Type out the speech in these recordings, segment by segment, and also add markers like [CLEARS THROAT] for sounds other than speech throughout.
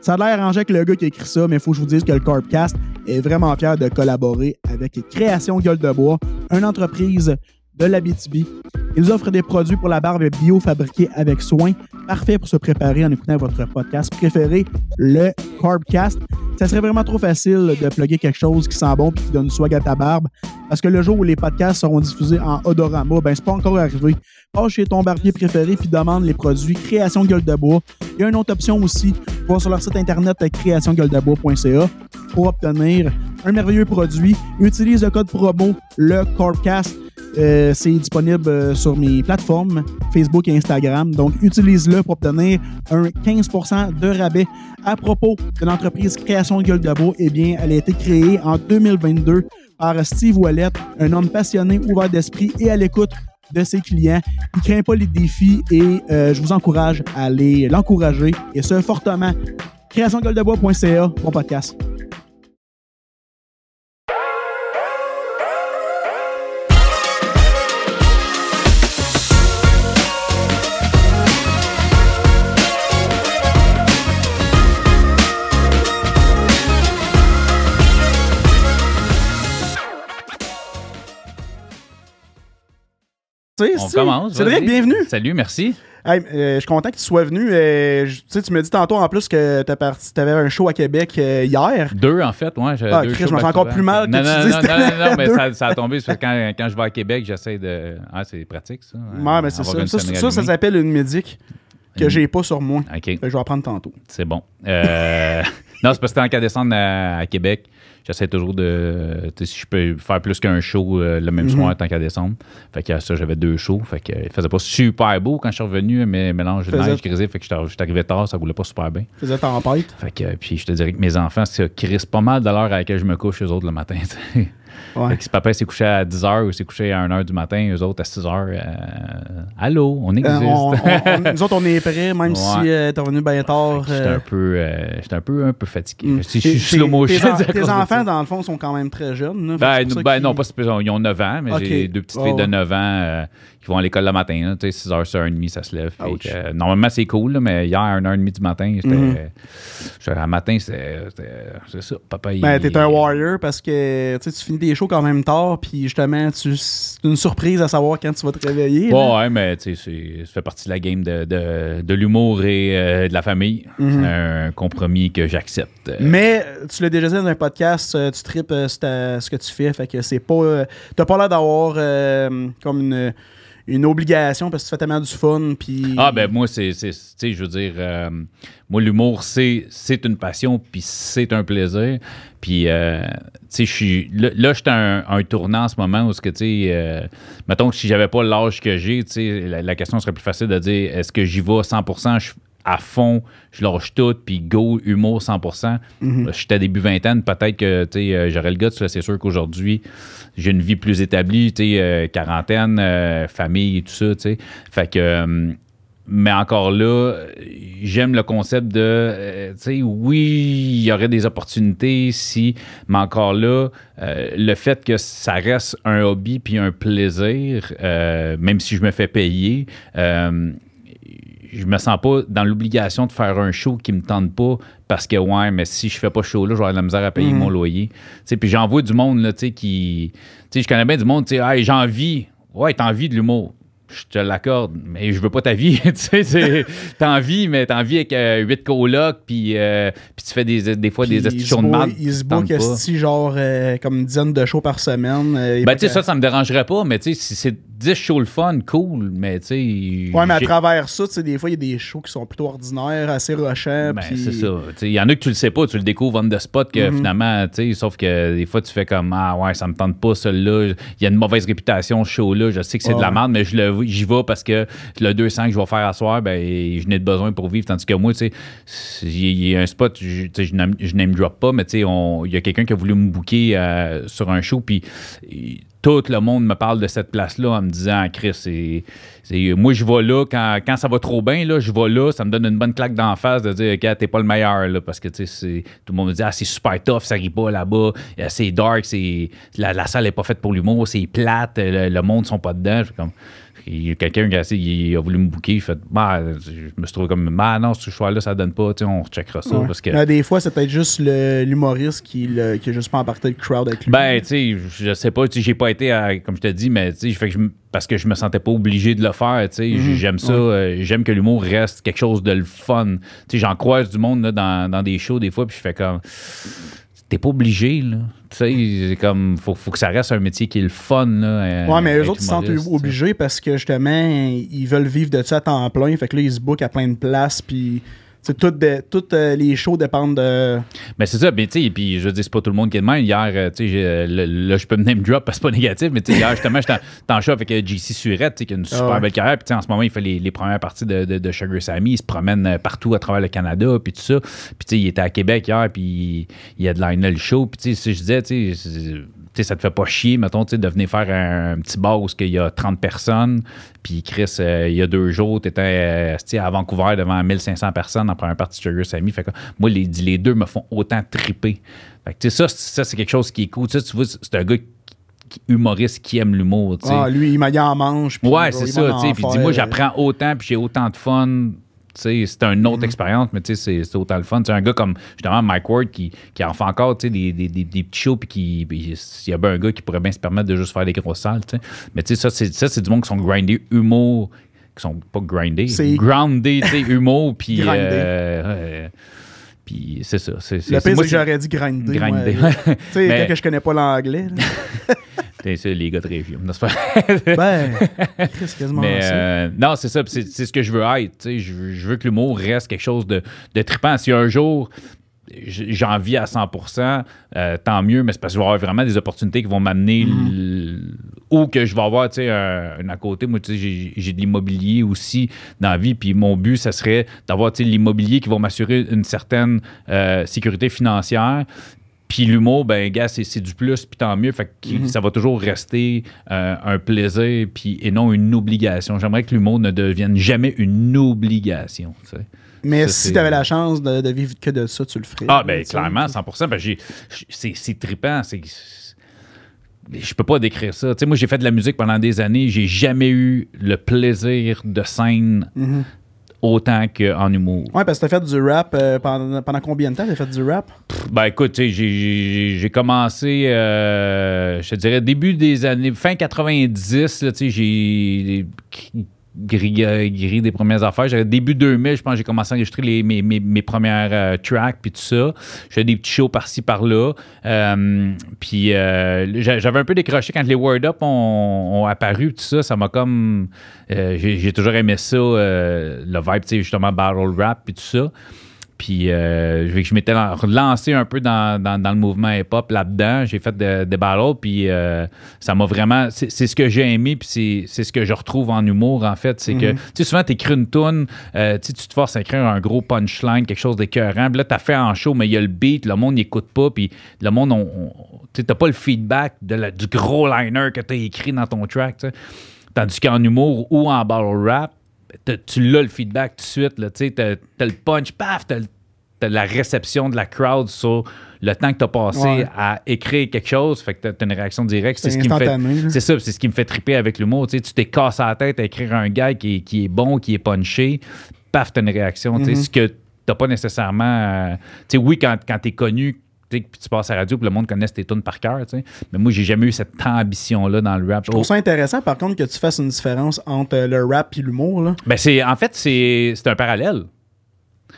Ça a l'air arrangé avec le gars qui a écrit ça, mais il faut que je vous dise que le Carbcast est vraiment fier de collaborer avec Création Gueule de Bois, une entreprise de l'Abitibi. Ils offrent des produits pour la barbe bio fabriqués avec soin, parfait pour se préparer en écoutant votre podcast préféré, le Carbcast. Ça serait vraiment trop facile de plugger quelque chose qui sent bon et qui donne swag à ta barbe, parce que le jour où les podcasts seront diffusés en odorama, ben c'est pas encore arrivé. Passe chez ton barbier préféré puis demande les produits Création Gueule de Bois. Il y a une autre option aussi, voir sur leur site internet créationgueuledebois.ca pour obtenir un merveilleux produit. Utilise le code promo le Carbcast euh, c'est disponible euh, sur mes plateformes Facebook et Instagram. Donc, utilise-le pour obtenir un 15% de rabais. À propos de l'entreprise Création Gueule de Bois, eh bien, elle a été créée en 2022 par Steve Wallet, un homme passionné, ouvert d'esprit et à l'écoute de ses clients. Il ne craint pas les défis et euh, je vous encourage à aller l'encourager et ce fortement. Créationgueuledebois.ca, bon podcast. On commence. Cédric, vas-y. bienvenue. Salut, merci. Hey, euh, je suis content que tu sois venu. Euh, je- tu sais, tu me dis tantôt en plus que tu avais un show à Québec euh, hier. Deux, en fait, ouais. j'ai Ah, deux Chris, shows je me sens encore plus mal que non, tu non, dises non, non, non, non, mais deux. ça, ça a tombé. parce que quand, quand je vais à Québec, j'essaie de. Ah, c'est pratique, ça. Ouais, mais c'est ça. Ça, ça, s'appelle une médic que Une- j'ai pas sur moi. OK, Fait que je vais apprendre tantôt. c'est bon. Euh, [LAUGHS] non, c'est parce que tant qu'à descendre à, à Québec, j'essaie toujours de. Tu sais, si je peux faire plus qu'un show euh, le même Mhm. soir, tant qu'à descendre. Fait que ça, j'avais deux shows. Fait que il faisait pas super beau quand je suis revenu, mais mélange de Faisait- neige grisé. Fait que j'étais arrivé tard, ça roulait pas super bien. Faisais tempête. Fait que, puis je te dirais que mes enfants, ça crisse pas mal de l'heure à laquelle je me couche, eux autres, le matin. Ouais. Si papa s'est couché à 10h ou s'est couché à 1h du matin, eux autres à 6h, euh, allô, on Euh, existe. on- on- on- [LAUGHS] nous autres, on est prêts, même Ouais. si euh, t'es revenu bien tard. J'étais euh, un peu, euh, j'étais un peu, un peu fatigué. mm. Je suis Tes- slow motion. Tes, [LAUGHS] enfants, dans le fond, sont quand même très jeunes. là. Ben, ben non, pas. Ils ont 9 ans, mais j'ai deux petites filles de ouais. 9 ans euh, qui vont à l'école le matin. là. Tu sais, 6h, 6h30, ça se lève. Que, euh, normalement, c'est cool, là, mais hier, à 1h30 du matin, j'étais. J'étais- À matin, c'était. C'est ça. Papa, il. Ben, t'es un warrior parce que tu finis tes shows quand même tard, puis justement, tu, c'est une surprise à savoir quand tu vas te réveiller. là. Ouais, ouais, mais tu sais, c'est- ça fait partie de la game de, de, de l'humour et euh, de la famille. Mhm. C'est un compromis que j'accepte. Euh, Mais tu l'as déjà dit dans un podcast, euh, tu tripes ce que tu fais, fait que c'est pas. T'as pas l'air d'avoir euh, comme une, une obligation parce que tu fais tellement du fun, puis. Ah, ben moi, c'est. Tu sais, je veux dire, euh, moi, l'humour, c'est une passion, puis c'est un plaisir. Puis, euh, tu sais, je suis. Là, j'étais à un, un tournant en ce moment où, tu sais, euh, mettons que si j'avais pas l'âge que j'ai, tu sais, la, la question serait plus facile de dire est-ce que j'y vais 100 je à fond, je lâche tout, puis go, humour 100%. Mhm. J'étais début vingtaine, peut-être que euh, j'aurais le gars, c'est sûr qu'aujourd'hui, j'ai une vie plus établie, euh, quarantaine, euh, famille et tout ça, tu sais. Fait que, euh, mais encore là, j'aime le concept de, tu sais, oui, il y aurait des opportunités si, mais encore là, euh, le fait que ça reste un hobby puis un plaisir, euh, même si je me fais payer, euh, je me sens pas dans l'obligation de faire un show qui me tente pas parce que ouais mais si je fais pas ce show là je vais avoir de la misère à payer Mhm. mon loyer tu sais puis j'en vois du monde là tu sais qui tu sais je connais bien du monde tu sais hey, j'ai envie ouais t'as envie de l'humour je te l'accorde, mais je veux pas ta vie. [LAUGHS] tu sais, t'as envie, mais t'as envie avec euh, huit colocs, puis euh, puis tu fais des, des fois Puis des shows de marde. Il se qui te tentent book, pas. esti, genre, euh, comme une dizaine de shows par semaine. euh, Ben, tu sais, ça, ça me dérangerait pas, mais tu sais, si c'est 10 shows le fun, cool, mais tu sais. Ouais, mais à travers ça, tu sais, des fois, il y a des shows qui sont plutôt ordinaires, assez rushants. Ben, c'est ça. Tu sais, Il y en a que tu le sais pas, tu le découvres on the spot que Mhm. finalement, tu sais, sauf que des fois tu fais comme Ah ouais, ça me tente pas celui-là. Il y a une mauvaise réputation ce show-là. Je sais que c'est de la merde, mais j'y vais parce que le 200 que je vais faire à soir, ben je n'ai de besoin pour vivre. Tandis que moi, tu sais, il y, a- un spot, je, tu sais, je, name, drop pas, mais tu sais, il y a quelqu'un qui a voulu me booker euh, sur un show, puis tout le monde me parle de cette place-là en me disant Ah, Chris, c'est. Moi, je vais là, quand, quand ça va trop bien, là, je vais là, ça me donne une bonne claque d'en face de dire, OK, t'es pas le meilleur, là, parce que, tout le monde me dit, ah, c'est super tough, ça rit pas là-bas, euh, c'est dark, c'est, la, salle est pas faite pour l'humour, c'est plate, le, le monde sont pas dedans. Il y a quelqu'un qui a, il a voulu me booker, il fait bah, je me suis trouvé comme bah non, ce choix-là, ça donne pas, on recheckera ça Ouais. parce que. Des fois, c'est peut-être juste l'humoriste qui, le- qui a juste pas embarqué le crowd avec lui. Ben, tu sais, je sais pas, j'ai pas été, à- comme je te dis, mais tu sais, parce que je me sentais pas obligé de le faire, tu sais, Mhm. j'aime ça, euh, j'aime que l'humour reste quelque chose de le fun. Tu sais, j'en croise du monde là, dans, dans des shows des fois, puis je fais comme, t'es pas obligé, là. Tu sais, c'est comme, faut, faut que ça reste un métier qui est le fun, là. euh, Ouais, mais eux autres, ils se sentent obligés parce que justement, ils veulent vivre de ça à temps plein. Fait que là, ils se bookent à plein de places. Puis, toutes toutes, euh, les shows dépendent de. Mais c'est ça, mais tu sais, puis je veux dire, c'est pas tout le monde qui est de même. Hier, euh, tu sais, là, je peux me name drop parce que c'est pas [LAUGHS] négatif, mais tu sais, hier, justement, j'étais en- show avec euh, JC Surette, tu sais, qui a une super Ah ouais. belle carrière. Puis tu sais, en ce moment, il fait les, les premières parties de, de, de Sugar Sammy. Il se promène partout à travers le Canada, puis tout ça. Puis tu sais, il était à Québec hier, puis il a de line le show. Puis tu sais, si je disais, tu sais, sais, ça te fait pas chier, mettons, de venir faire un, un petit bar où il y a 30 personnes, puis Chris, euh, il y a deux jours, tu étais à Vancouver devant 1500 personnes en première partie de Sugar Sammy. Fait que moi, les, les deux me font autant triper. Fait que, tu sais, ça, c'est- ça, c'est quelque chose qui est cool. Tu vois, c'est un gars qui- humoriste qui aime l'humour. Ah, lui, il m'a dit en manche. Ouais, c'est ça, Puis dis-moi, euh, j'apprends autant, puis j'ai autant de fun. C'est une autre expérience, mais c'est- c'est autant le fun. Tu sais, un gars comme, justement, Mike Ward, qui, qui en fait encore, des, des, des, des petits shows, puis qui, puis il y a bien un gars qui pourrait bien se permettre de juste faire des grosses salles. Mais ça, c'est ça, c'est du monde qui sont grindés humour, qui sont pas grindés, groundés, [LAUGHS] humour, puis... Grindés. euh, puis c'est ça. C'est, Le pire, moi, c'est que j'aurais dit grinder. moi. Grinder. [LAUGHS] Tu sais, que je connais pas l'anglais. [LAUGHS] c'est, les gars de région. pas? [LAUGHS] ben, quasiment Mais euh, non, c'est ça. C'est, c'est ce que je veux être. Je, veux- je veux que l'humour reste quelque chose de, de trippant. Si un jour j'en vis à 100%, euh, tant mieux, mais c'est parce que je vais avoir vraiment des opportunités qui vont m'amener Mm-hmm. ou que je vais avoir tu sais, un, un à côté. Moi, tu sais, j'ai, j'ai de l'immobilier aussi dans la vie. Puis mon but, ça serait d'avoir tu sais, l'immobilier qui va m'assurer une certaine euh, sécurité financière. Puis l'humour, ben, gars, c'est, c'est du plus, puis tant mieux. Fait que Mm-hmm. ça va toujours rester euh, un plaisir, puis et non une obligation. J'aimerais que l'humour ne devienne jamais une obligation. tu sais. Mais ça, si tu avais la chance de, de vivre que de ça, tu le ferais. Ah, ben, clairement, 100 ben, c'est, c'est trippant. C'est, je peux pas décrire ça. Tu sais, moi, j'ai fait de la musique pendant des années. J'ai jamais eu le plaisir de scène Mhm. Autant qu'en humour. Ouais, parce que t'as fait du rap euh, pendant, pendant combien de temps t'as fait du rap? Ben écoute, j'ai- commencé, euh, je te dirais, début des années, fin 90, là, tu sais, j'ai grillé des premières affaires. J'avais début 2000, je pense, j'ai commencé à enregistrer mes, mes, mes premières euh, tracks, puis tout ça. J'ai fait des petits shows par-ci, par-là. Euh, puis euh, j'a- j'avais un peu décroché quand les Word Up ont, apparu, tout ça. Ça m'a comme... j'ai toujours aimé ça, le vibe, tu sais, justement, battle rap, puis tout ça. Puis euh, je m'étais relancé un peu dans, dans- dans le mouvement hip-hop là-dedans. J'ai fait de- des battles, puis euh, ça m'a vraiment... C'est c'est ce que j'ai aimé, puis c'est- c'est ce que je retrouve en humour, en fait. C'est que, tu sais, souvent, tu écris une toune, euh, tu te forces à écrire un gros punchline, quelque chose d'écœurant. Puis là, tu as fait en show, mais il y a le beat, le monde n'écoute pas, puis le monde, on, on- tu n'as pas le feedback de la- du gros liner que tu as écrit dans ton track. Tandis qu'en humour ou en battle rap, tu l'as le feedback tout de suite. Là, tu sais, t'as, t'as le punch, paf, t'as, t'as la réception de la crowd sur le temps que tu as passé Ouais. à écrire quelque chose. Fait que t'as, t'as une réaction directe. C'est, ce qui me fait. C'est ça, c'est ce qui me fait triper avec l'humour. Tu sais, tu t'es cassé la tête à écrire un gars qui est, qui est bon, qui est punché. Paf, t'as une réaction. Tu sais, Mhm. Ce que t'as pas nécessairement. euh, tu sais, oui, quand, quand t'es connu, tu sais, puis tu passes à la radio, puis le monde connaisse tes tunes par cœur. tu sais. Mais moi, j'ai jamais eu cette ambition-là dans le rap. Je trouve ça intéressant, par contre, que tu fasses une différence entre euh, le rap et l'humour. là. Ben c'est, en fait, c'est, c'est un parallèle.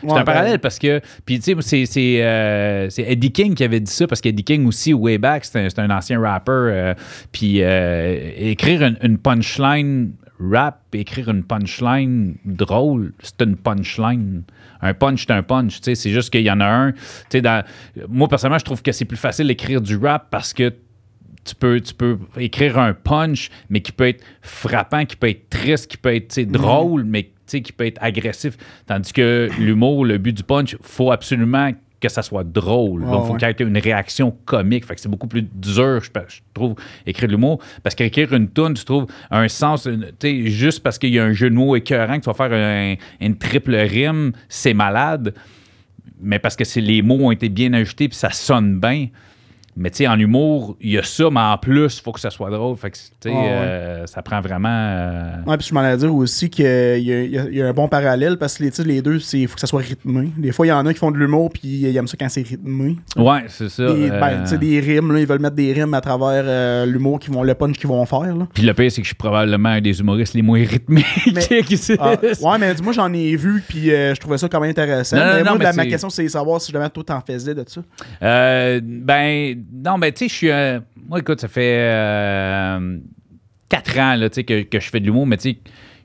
C'est Ouais, un ben, parallèle parce que, puis tu sais, c'est, c'est, euh, c'est Eddie King qui avait dit ça parce qu'Eddie King aussi, way back, c'est un, un ancien rappeur. euh, puis euh, écrire une, une punchline rap, écrire une punchline drôle, c'est une punchline. Un punch, c'est un punch. tu sais, C'est juste qu'il y en a un. Dans, moi, personnellement, je trouve que c'est plus facile d'écrire du rap parce que tu peux, tu peux écrire un punch, mais qui peut être frappant, qui peut être triste, qui peut être sais, drôle, mais tu sais, qui peut être agressif. Tandis que l'humour, le but du punch, faut absolument que ça soit drôle. Donc, il faut qu'il y ait une réaction comique. Fait que c'est beaucoup plus dur, je, je trouve, écrire de l'humour. Parce qu'écrire une toune, tu trouves un sens, tu juste parce qu'il y a un jeu de mots écœurant, que tu vas faire un- une triple rime, c'est malade. Mais parce que c'est, les mots ont été bien ajustés puis ça sonne bien. Mais tu sais, en humour, il y a ça, mais en plus, il faut que ça soit drôle. Fait que, tu sais, Ah ouais. euh, ça prend vraiment. euh, Ouais, puis je m'en allais dire aussi qu'il y, a- il y y a un bon parallèle parce que les, deux, il faut que ça soit rythmé. Des fois, il y en a qui font de l'humour puis ils aiment ça quand c'est rythmé. Ouais, c'est ça. Des, euh, ben, tu sais, des rimes, là, ils veulent mettre des rimes à travers euh, l'humour, qui vont, le punch qu'ils vont faire. Là. Puis le pire, c'est que je suis probablement un des humoristes les moins rythmés Mais- [LAUGHS] qui. Ah, ouais, mais moi, j'en ai vu puis euh, je trouvais ça quand même intéressant. Non, non, mais non, moi, mais la- ma question, c'est de savoir si jamais toi, t'en faisais de ça. Euh, ben, non, ben, tu sais, je suis. euh, moi, écoute, ça fait euh, quatre ans là, que, que je fais de l'humour, mais tu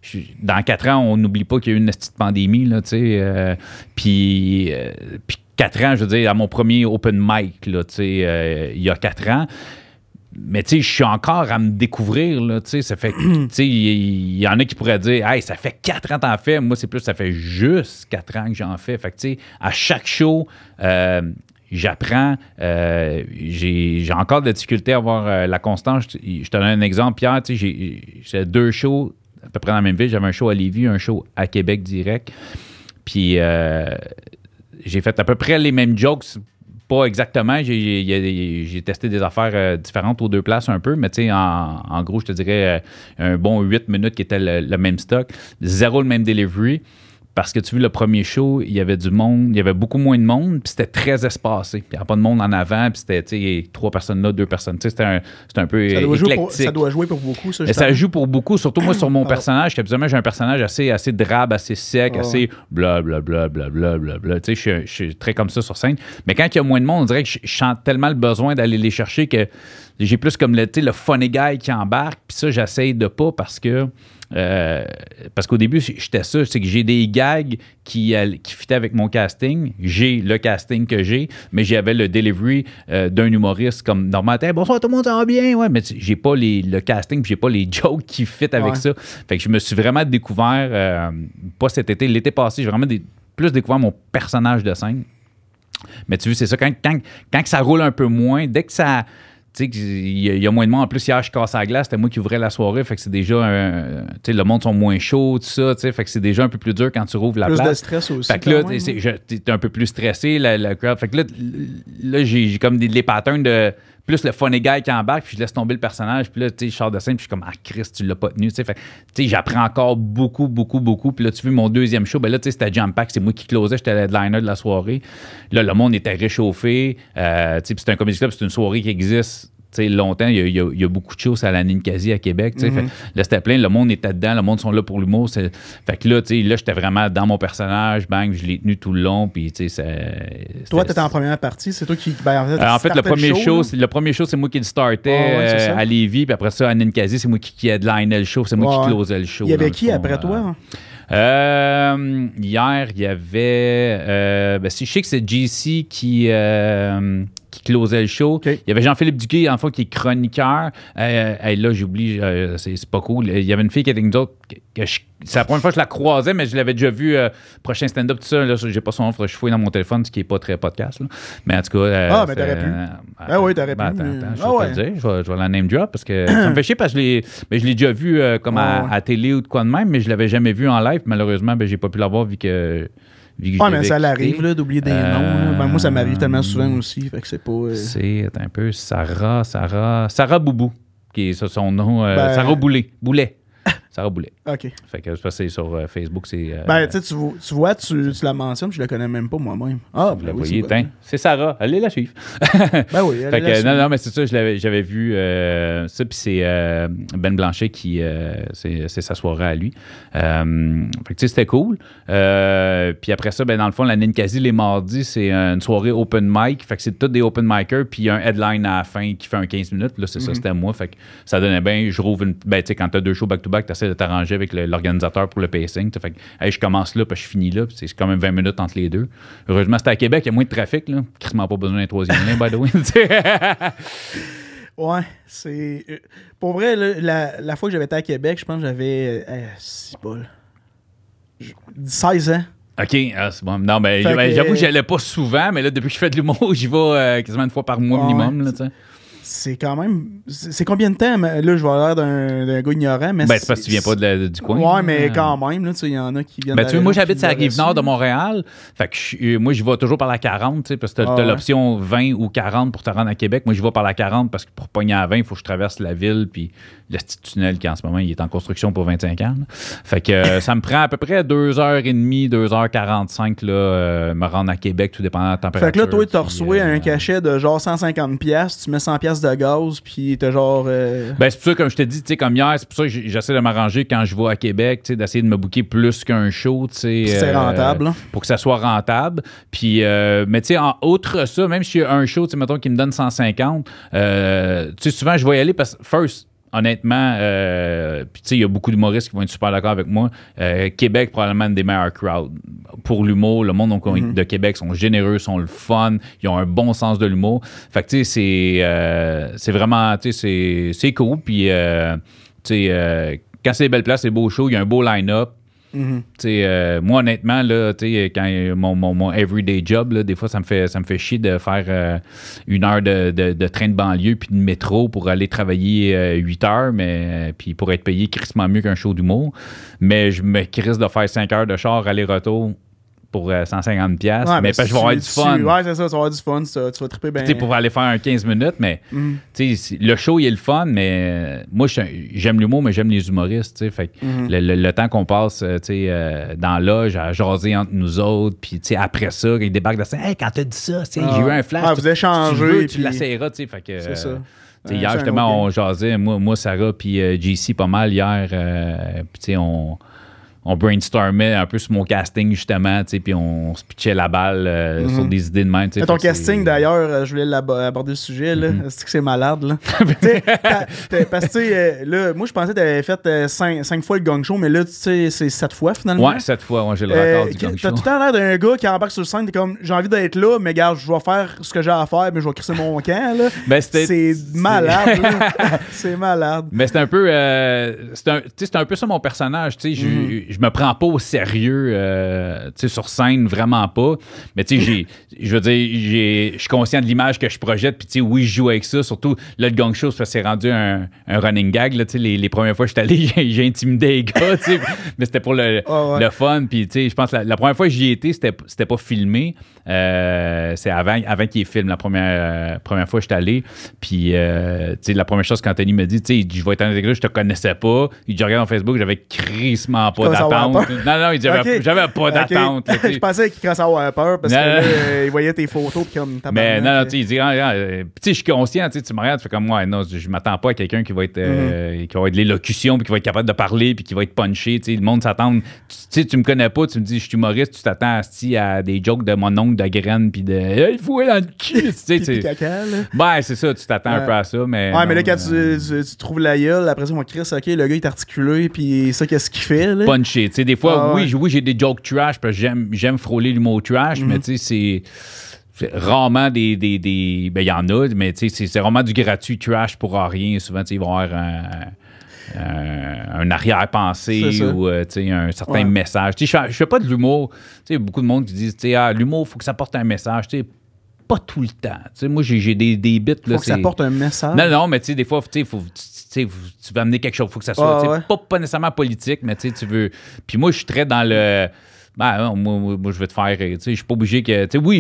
sais, dans quatre ans, on n'oublie pas qu'il y a eu une petite pandémie, là, tu sais. euh, puis, euh, puis quatre ans, je veux dire, à mon premier open mic, là, tu sais, euh, il y a quatre ans. Mais tu sais, je suis encore à me découvrir, là, tu sais, ça fait, tu [CLEARS THROAT] sais, il il y, en a qui pourraient dire, hey, ça fait quatre ans que t'en fais, moi, c'est plus, ça fait juste quatre ans que j'en fais. Fait que, tu sais, à chaque show, j'apprends, euh, j'ai encore de la difficulté à avoir euh, la constance. Je, te donne un exemple, Pierre, tu j'ai- deux shows à peu près dans la même ville. J'avais un show à Lévis, un show à Québec direct. Puis euh, j'ai fait à peu près les mêmes jokes. Pas exactement. J'ai- testé des affaires différentes aux deux places un peu, mais tu sais, en, gros, je te dirais un bon 8 minutes qui était le, le même stock. Zéro le même delivery. Parce que tu vois, le premier show, il y avait du monde, il y avait beaucoup moins de monde, puis c'était très espacé. Puis il n'y avait pas de monde en avant, puis c'était, tu sais, trois personnes là, deux personnes. C'était un, un peu Ça doit, jouer pour, ça doit jouer pour beaucoup, ça. Ça joue pour beaucoup, surtout moi sur mon [COUGHS] personnage, qu'habituellement j'ai un personnage assez, assez drabe, assez sec, Ah assez bla bla bla bla bla. Tu sais, je suis- très comme ça sur scène. Mais quand il y a moins de monde, on dirait que je sens tellement le besoin d'aller les chercher que j'ai plus comme le, le funny guy qui embarque. Puis ça, j'essaye de pas parce que. Euh, parce qu'au début, j'étais ça, c'est que j'ai des gags qui, qui fitaient avec mon casting. J'ai le casting que j'ai, mais j'avais le delivery euh, d'un humoriste comme normal. Hey, bonsoir tout le monde, ça va bien? Ouais, mais j'ai pas les, le casting, puis j'ai pas les [LAUGHS] jokes qui fit avec Ouais. ça. Fait que je me suis vraiment découvert, euh, pas cet été, l'été passé, j'ai vraiment des- plus découvert mon personnage de scène. Mais tu vois, c'est ça, quand, quand, quand ça roule un peu moins, dès que ça. Tu sais, qu'il y, a- il y a moins de monde. En plus, hier, je casse la glace, c'était moi qui ouvrais la soirée. Fait que c'est déjà un. Tu sais, le monde sont moins chaud, tout ça. Tu sais, fait que c'est déjà un peu plus dur quand tu rouvres la Plus de place. stress aussi. Fait que là, t'es- hein. t'es un peu plus stressé, la, la crowd. Fait que là, là j'ai j'ai comme des, les patterns de plus le funny guy qui embarque, puis je laisse tomber le personnage, puis là, tu sais, je sors de scène, puis je suis comme, ah, Chris, tu l'as pas tenu, tu sais. J'apprends encore beaucoup, beaucoup, beaucoup. Puis là, tu vois, mon deuxième show, ben là, tu sais, c'était Jam Pack, c'est moi qui closais, j'étais headliner de la soirée. Là, le monde était réchauffé. Euh, tu sais, c'est un comédie club, c'est une soirée qui existe. Tu longtemps, il y, a, y y beaucoup de choses à la Ninkasi à Québec. tu. Fait- là, c'était plein, le monde était dedans, le monde sont là pour l'humour. c'est- Fait que là, tu sais, là, j'étais vraiment dans mon personnage, bang, je l'ai tenu tout le long. Puis, tu ça- Toi, c'était- t'étais en première partie, c'est toi qui. Ben, en fait, euh, en tu fait, le premier show, le premier show, c'est moi qui le startais ouais, euh, ça. à Lévis, puis après ça à Ninkasi, c'est moi qui, qui headlinait le show, c'est moi Ouais. qui closais le show. Il y avait qui fond, après toi? Euh, hier, il y avait. euh, ben, si je sais que c'est JC qui, euh, qui closait le show. Il y avait Jean-Philippe Duguay, en fait, qui est chroniqueur. Euh, hey, là, j'oublie, euh, c'est pas cool. Il y avait une fille qui était que je- C'est la première fois que je la croisais, mais je l'avais déjà vue. euh, prochain stand-up, tout ça. Là, j'ai pas son que je fouille dans mon téléphone, ce qui est pas très podcast. là. Mais en tout cas. euh, Ah, mais t'aurais pu. Ah oui, t'aurais ben, pu, Attends, attends, je Ah vais ouais. te le dire. Je vais, je vais la name drop parce que [CLEARS THROAT] ça me fait chier parce que je l'ai mais je l'ai déjà vu comme à, Ah ouais. à télé ou de quoi de même, mais je l'avais jamais vu en live. Malheureusement, ben, j'ai pas pu l'avoir vu que. Vu que je Ouais, mais ça l'arrive, là, d'oublier des Euh, noms. Ben, moi, ça m'arrive tellement souvent aussi. Fait que c'est pas. euh, C'est un peu Sarah, Sarah, Sarah Boubou, qui est son nom. euh, Ben- Sarah Boulet. Boulet. Sarah Boulet. Ok. Fait que c'est sur euh, Facebook, c'est. euh, Ben, tu sais, tu vois- tu la mentionnes, je la connais même pas moi-même. Ah, vous ben la oui, voyez, c'est Sarah. Allez la suivre. [LAUGHS] Ben oui, elle Fait est que, non, non, mais c'est ça, je l'avais- j'avais vu euh, ça, puis c'est Ben Blanchet qui, c'est sa soirée à lui. Fait que, tu sais, c'était cool. Puis après ça, ben, dans le fond, la Ninkasi, les mardis, c'est une soirée open mic. Fait que c'est tous des open micers, puis un headline à la fin qui fait un 15 minutes. Là, c'est ça, c'était moi. Fait que ça donnait bien. Je rouvre une. Ben, tu sais, quand t'as deux shows back-to-back, de t'arranger avec l'organisateur pour le pacing. Fait que, hey, je commence là, puis je finis là, c'est quand même 20 minutes entre les deux. Heureusement, c'était à Québec, il y a moins de trafic, là. Crissement pas besoin d'un troisième lien, by the way. [LAUGHS] Ouais, c'est. euh, Pour vrai, là, la, la fois que j'avais été à Québec, je pense que j'avais. Euh, c'est bol. J- 16 ans. OK, ah, c'est bon. Non, ben, Fait j'avoue que- j'avoue que j'y allais pas souvent, mais là, depuis que je fais de l'humour, [LAUGHS] j'y vais euh, quasiment une fois par mois Ouais, minimum. Là. C'est quand même. C'est combien de temps? Là, je vais avoir l'air d'un d'un gars ignorant, mais Ben, c'est parce que tu viens pas de la- du coin. Ouais, mais Euh, quand même, là, tu sais, il y en a qui viennent. Ben, tu vois, moi, j'habite sur la rive nord de Montréal. Fait que je- euh, moi, je vais toujours par la 40, tu sais, parce que t'as Ah l'option 20 ou 40 pour te rendre à Québec. Moi, je vais par la 40 parce que pour pogner à 20, il faut que je traverse la ville. Puis le petit tunnel qui, en ce moment, il est en construction pour 25 ans. là. Fait que euh, ça me prend à peu près 2h30, 2h45, là, euh, me rendre à Québec, tout dépendant de la température. Fait que là, toi, tu reçois euh, un cachet de genre 150$, piastres, tu mets 100$ piastres de gaz, puis t'as genre. euh, Ben, c'est pour ça, comme je te dis, tu sais, comme hier, c'est pour ça que j'essaie de m'arranger quand je vais à Québec, tu sais, d'essayer de me booker plus qu'un show, tu sais. C'est euh, rentable, hein. Pour que ça soit rentable. Puis, euh, mais tu sais, en outre ça, même si un show, tu sais, mettons, qui me donne 150, euh, tu sais, souvent, je vais y aller parce que, first, honnêtement, euh, puis tu sais, il y a beaucoup d'humoristes qui vont être super d'accord avec moi. euh, Québec, probablement, une des meilleures crowds. Pour l'humour, le monde donc, Mm-hmm. de Québec sont généreux, sont le fun, ils ont un bon sens de l'humour. Fait que, tu sais, c'est, euh, c'est vraiment, tu sais, c'est, c'est cool. Puis, tu sais, quand c'est des belles places, c'est beau show, il y a un beau line-up. Mhm. Sais, euh, moi, honnêtement, là, quand mon, mon, mon everyday job, là, des fois, ça me fait, ça me fait chier de faire euh, une heure de, de- de train de banlieue puis de métro pour aller travailler euh, 8 heures, mais euh, puis pour être payé crissement mieux qu'un show d'humour. Mais je me crisse de faire 5 heures de char aller-retour pour euh, 150$, piastres, Ouais, mais je vais avoir du fun. tu- Ouais, c'est ça, tu vas avoir du fun, tu, tu vas triper bien. Tu sais, pour aller faire un 15 minutes, mais tu sais, c'est- le show, il est le fun, mais euh, moi, j'aime l'humour, mais j'aime les humoristes. tu sais. Fait que Mhm. le, le- le temps qu'on passe euh, tu sais, euh, dans la loge à jaser entre nous autres, puis tu sais, après ça, ils débarquent de scène, hey, quand t'as dit ça, Ah. j'ai eu un flash. Ah, vous échangez, tu veux, tu puis- l'essayeras. tu sais, Fait que, C'est ça. euh, hier, justement, on jasait, moi, moi Sarah, puis euh, JC, pas mal hier. euh, puis tu sais, on on brainstormait un peu sur mon casting, justement, tu puis on se pitchait la balle euh, sur des idées de même. tu. Mais ton casting, d'ailleurs, euh, je voulais aborder le sujet, là. Mhm. C'est que c'est malade, là? [LAUGHS] Tu t'as- t'as- parce que, tu euh, là, moi, je pensais que t'avais fait 5 fois le gang show, mais là, tu sais, c'est 7 fois, finalement. Ouais, cette fois, ouais, j'ai le record du T'as gang tout show. le temps l'air d'un gars qui embarque sur le scène, t'es comme, j'ai envie d'être là, mais gars, je vais faire ce que j'ai à faire, mais je vais crisser mon camp, là. Ben, c'était- C'est malade. C'est malade. Mais [LAUGHS] c'est un peu c'est un, tu peu ça mon personnage, tu sais, Mhm. Je me prends pas au sérieux euh, sur scène vraiment pas. Mais tu sais je veux dire je suis conscient de l'image que je projette puis tu sais oui, je joue avec ça surtout là le gang show c'est rendu un, un running gag là, les, les premières fois que je suis allé, [LAUGHS] j'ai, intimidé les gars, mais c'était pour le, ouais. le fun puis tu sais je pense que la, la première fois que j'y étais, c'était c'était pas filmé. Euh, c'est avant avant qu'il filme la première euh, première fois que j'étais allé puis tu sais la première chose qu'Anthony me dit tu sais je vais être honnête je te connaissais pas il dit je regarde dans Facebook j'avais crissement pas d'attente. non non il dit j'avais [LAUGHS] pas d'attente [LAUGHS] je pensais qu'il commençait à avoir peur parce Non, que non. là, euh, il voyait tes photos puis comme mais non, non, tu sais, il dit, ah, ah, euh, puis tu sais, je suis conscient, tu me regardes, tu fais comme moi, non, je m'attends pas à quelqu'un qui va être, euh, qui va de l'élocution, puis qui va être capable de parler, puis qui va être punché, tu sais, le monde s'attend, tu sais, tu me connais pas, tu me dis, je suis humoriste, tu t'attends asti, à des jokes de mon oncle de graines, puis de, il faut aller dans le cul, tu sais, caca, là. Ben, c'est ça, tu t'attends un peu à ça, mais. Ouais, mais là, quand tu, euh, tu- trouves la gueule, après ça, mon Chris, ok, le gars il est articulé, puis ça, qu'est-ce qu'il fait, là? Punché. Tu sais, des fois, Ah oui, ouais. oui, j'ai des jokes trash parce que j'aime, j'aime frôler l'humour trash, Mhm. mais tu sais, c'est. rarement des. des, des- ben, il y en a, mais tu sais, c'est, vraiment du gratuit trash pour rien. Souvent, tu sais, il va y avoir un. un- un arrière-pensée ou euh, tu sais, un certain Ouais. message. Tu sais, je fais- je fais pas de l'humour. Tu sais, beaucoup de monde qui disent, tu sais, ah, l'humour, il faut que ça porte un message. Tu sais, pas tout le temps. Tu sais, moi, j'ai, des, des bits. Faut là, que ça porte un message. non, non, mais tu sais, des fois, tu sais, faut, tu veux amener quelque chose. faut que ça soit, Ah, ouais. pas, pas nécessairement politique, mais tu veux. Puis moi, je suis très dans le. Ben, moi, moi, moi, je veux te faire. Tu sais, je suis pas obligé que. Tu sais, oui,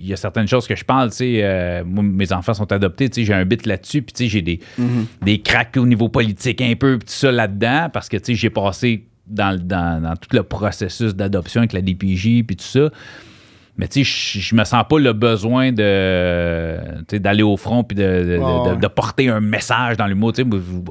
il y a certaines choses que je parle. Tu sais, euh, moi, mes enfants sont adoptés. Tu sais, j'ai un bit là-dessus. Puis, tu sais, j'ai des, Mhm. des cracks au niveau politique un peu, puis tout ça là-dedans, parce que, tu sais, j'ai passé dans, dans, dans tout le processus d'adoption avec la DPJ, puis tout ça. Mais tu sais, je me sens pas le besoin de d'aller au front puis de, de- porter un message dans l'humour.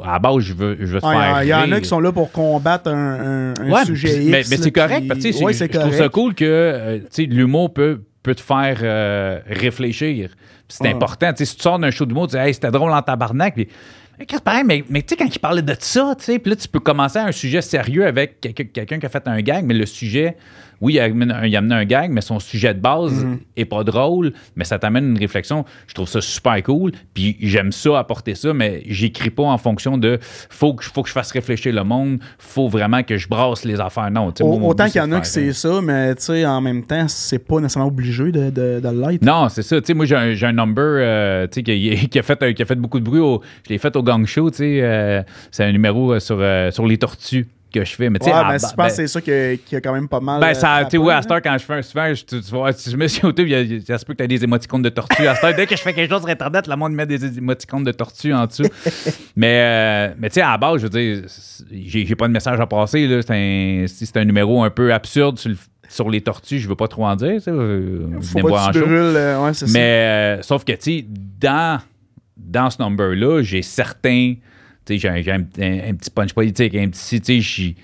À la base, je veux, je veux te faire Il y, en a qui sont là pour combattre un, un- un Ouais, sujet X. mais, c'est correct, puis- Ouais, je trouve ça cool que euh, l'humour peut, peut te faire euh, réfléchir. C'est important. Si tu sors d'un show d'humour, tu dis hey, c'était drôle en tabarnak. Puis, mais pareil, mais, mais tu sais, quand il parlait de ça, tu sais, puis là, tu peux commencer un sujet sérieux avec quelqu'un quelqu'un qui a fait un gag, mais le sujet oui, il amène, un, il amène un gag, mais son sujet de base est pas drôle, mais ça t'amène une réflexion. Je trouve ça super cool. Puis j'aime ça, apporter ça, mais j'écris pas en fonction de faut que, faut que je fasse réfléchir le monde, faut vraiment que je brasse les affaires. Non, tu Autant qu'il y en a faire, c'est ça, mais tu sais, en même temps, c'est pas nécessairement obligé de, de, de l'être. Non, c'est ça. Tu sais, moi, j'ai un, number euh, tu sais, qui, [LAUGHS] qui a fait, qui a fait beaucoup de bruit. Au, je l'ai fait au Gang Show. tu sais, euh, c'est un numéro euh, sur, euh, sur les tortues que je fais. Mais tu sais, Ouais, si tu ben- c'est ça qui a, quand même pas mal. ben, euh, ça, tu sais, à cette heure, quand je fais un souvent, je, tu, tu vois, si je mets sur YouTube, il ça se peut que tu aies des émoticônes de tortues. À cette heure, dès que je fais quelque chose sur Internet, le monde met des émoticônes de tortues en dessous. [LAUGHS] mais, euh, mais tu sais, à la base, je veux dire, j'ai pas de message à passer. là. C'est un, si c'est un numéro un peu absurde sur, le- sur les tortues, je veux pas trop en dire. euh, Faut venez pas voir en brûles, euh, ouais. Mais euh, sauf que, tu sais, dans, dans ce number-là, j'ai certains. J'ai un, j'ai un- un- un petit punch politique, un petit. Tu sais,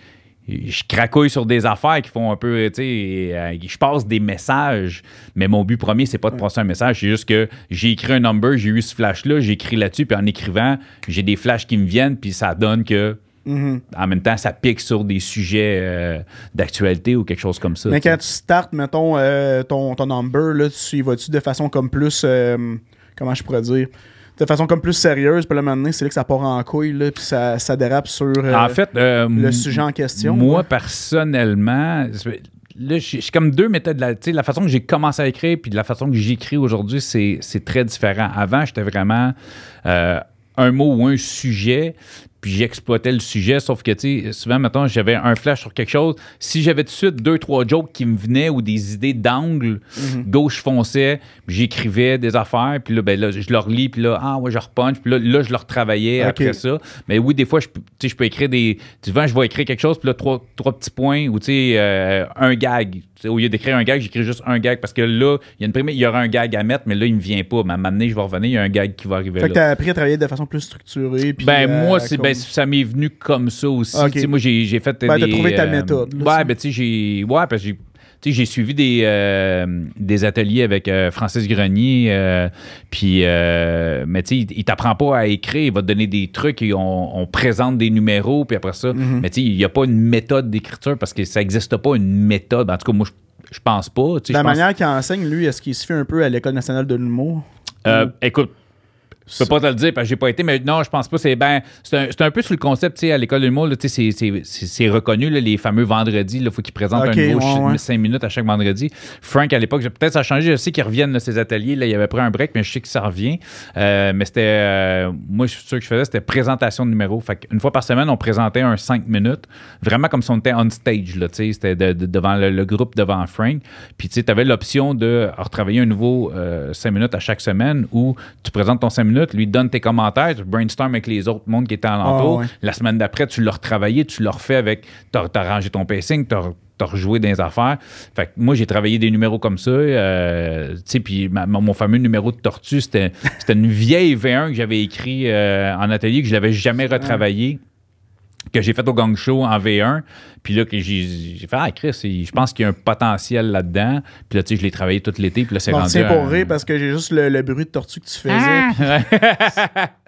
je cracouille sur des affaires qui font un peu, tu sais, euh, je passe des messages, mais mon but premier, c'est pas de passer un message, c'est juste que j'ai écrit un number, j'ai eu ce flash-là, j'ai écrit là-dessus, puis en écrivant, j'ai des flashs qui me viennent, puis ça donne que, Mhm. en même temps, ça pique sur des sujets euh, d'actualité ou quelque chose comme ça. Mais quand tu startes, mettons, euh, ton, ton number, là, tu y vas-tu de façon comme plus. euh, comment je pourrais dire De façon comme plus sérieuse, puis là, maintenant, c'est là que ça part en couille, là, puis ça, ça dérape sur euh, en fait, euh, le sujet en question. Moi, là. personnellement, là, j'ai j'ai comme deux méthodes. La, tu sais, la façon que j'ai commencé à écrire puis de la façon que j'écris aujourd'hui, c'est c'est très différent. Avant, j'étais vraiment euh, un mot ou un sujet, puis j'exploitais le sujet, sauf que, tu sais, souvent, maintenant, j'avais un flash sur quelque chose. Si j'avais tout de suite deux, trois jokes qui me venaient ou des idées d'angle, gauche fonçais, puis j'écrivais des affaires, puis là, ben, là, je leur lis, puis là, ah ouais, je repunch, puis là, là, je leur travaillais après ça. Mais oui, des fois, je, peux- tu sais, je peux écrire des. Souvent, je vais écrire quelque chose, puis là, trois, trois petits points, ou tu sais, euh, un gag. Au lieu d'écrire un gag, j'écris juste un gag, parce que là, il y a une première, il y aura un gag à mettre, mais là, il me vient pas. Mais à donné, je vais revenir, il y a un gag qui va arriver Fait que là. t'as appris à travailler de façon plus structurée. puis, Ben, euh, moi, c'est, comme- ben, ça m'est venu comme ça aussi. Moi, j'ai, j'ai fait Ben, t'as trouvé ta euh, méthode, là, ouais, ben, tu sais, j'ai... Ouais, parce que j'ai... sais, j'ai suivi des, euh, des ateliers avec euh, Francis Grenier, euh, puis, mais tu sais, il, il t'apprend pas à écrire, il va te donner des trucs, et on, on présente des numéros, puis après ça, Mhm. mais tu sais, il n'y a pas une méthode d'écriture parce que ça n'existe pas une méthode. En tout cas, moi, je, je pense pas. La je pense- manière qu'il enseigne, lui, est-ce qu'il se fait un peu à l'École nationale de l'humour? Euh, écoute, je peux pas te le dire parce que j'ai pas été, mais non, je pense pas. C'est ben, c'est un, un peu sur le concept, tu sais, à l'école de l'humour, c'est- reconnu, là, les fameux vendredis, il faut qu'ils présentent un nouveau ouais, ouais. 5 minutes à chaque vendredi. Frank, à l'époque, peut-être ça a changé, je sais qu'ils reviennent, là, ces ateliers, là, il avait pris un break, mais je sais que ça revient. Euh, mais c'était, euh, moi, je suis sûr que je faisais, c'était présentation de numéros. Fait une fois par semaine, on présentait un 5 minutes, vraiment comme si on était on stage, là, tu sais, c'était de- de- devant le, le groupe, devant Frank. Puis, tu sais, tu avais l'option de retravailler un nouveau 5 minutes à chaque semaine où tu présentes ton 5 minutes, lui donne tes commentaires, tu brainstorm avec les autres mondes qui étaient alentour. Ah, ouais. La semaine d'après, tu l'as retravaillé, tu l'as refait avec. Tu as, rangé ton pacing, tu as rejoué dans les affaires. Fait que moi, j'ai travaillé des numéros comme ça. euh, tu sais, puis mon fameux numéro de tortue, c'était c'était une vieille V1 que j'avais écrit euh, en atelier, que je l'avais jamais [LAUGHS] retravaillé. Que j'ai fait au gang show en V1. Puis là, que j'ai fait, ah, Chris, je pense qu'il y a un potentiel là-dedans. Puis là, tu sais, je l'ai travaillé tout l'été. Puis là, c'est Bon, rendu. tiens pour un- rire parce que j'ai juste le, le bruit de tortue que tu faisais. Ah! [LAUGHS]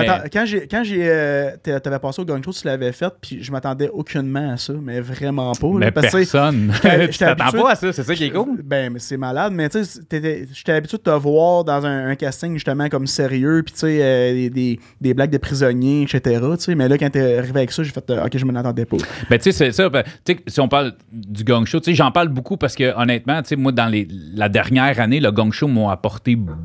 Je Quand j'ai quand j'ai euh, t'a- t'avais passé au gang show, tu l'avais fait, puis je m'attendais aucunement à ça, mais vraiment pas. là, Mais parce que, personne. j'étais [LAUGHS] t'attends pas à ça, c'est ça qui est cool. Ben, mais c'est malade, mais tu sais, j'étais habitué de te voir dans un, un casting justement comme sérieux, puis tu sais, euh, des, des, des blagues de prisonniers, etc. Tu sais, mais là, quand t'es arrivé avec ça, j'ai fait, euh, ok, je m'en attendais pas. Ben, tu sais, c'est ça. ben, tu sais, si on parle du Gong Show, tu sais, j'en parle beaucoup parce que, honnêtement, tu sais, moi, dans les, la dernière année, le Gong Show m'a apporté beaucoup.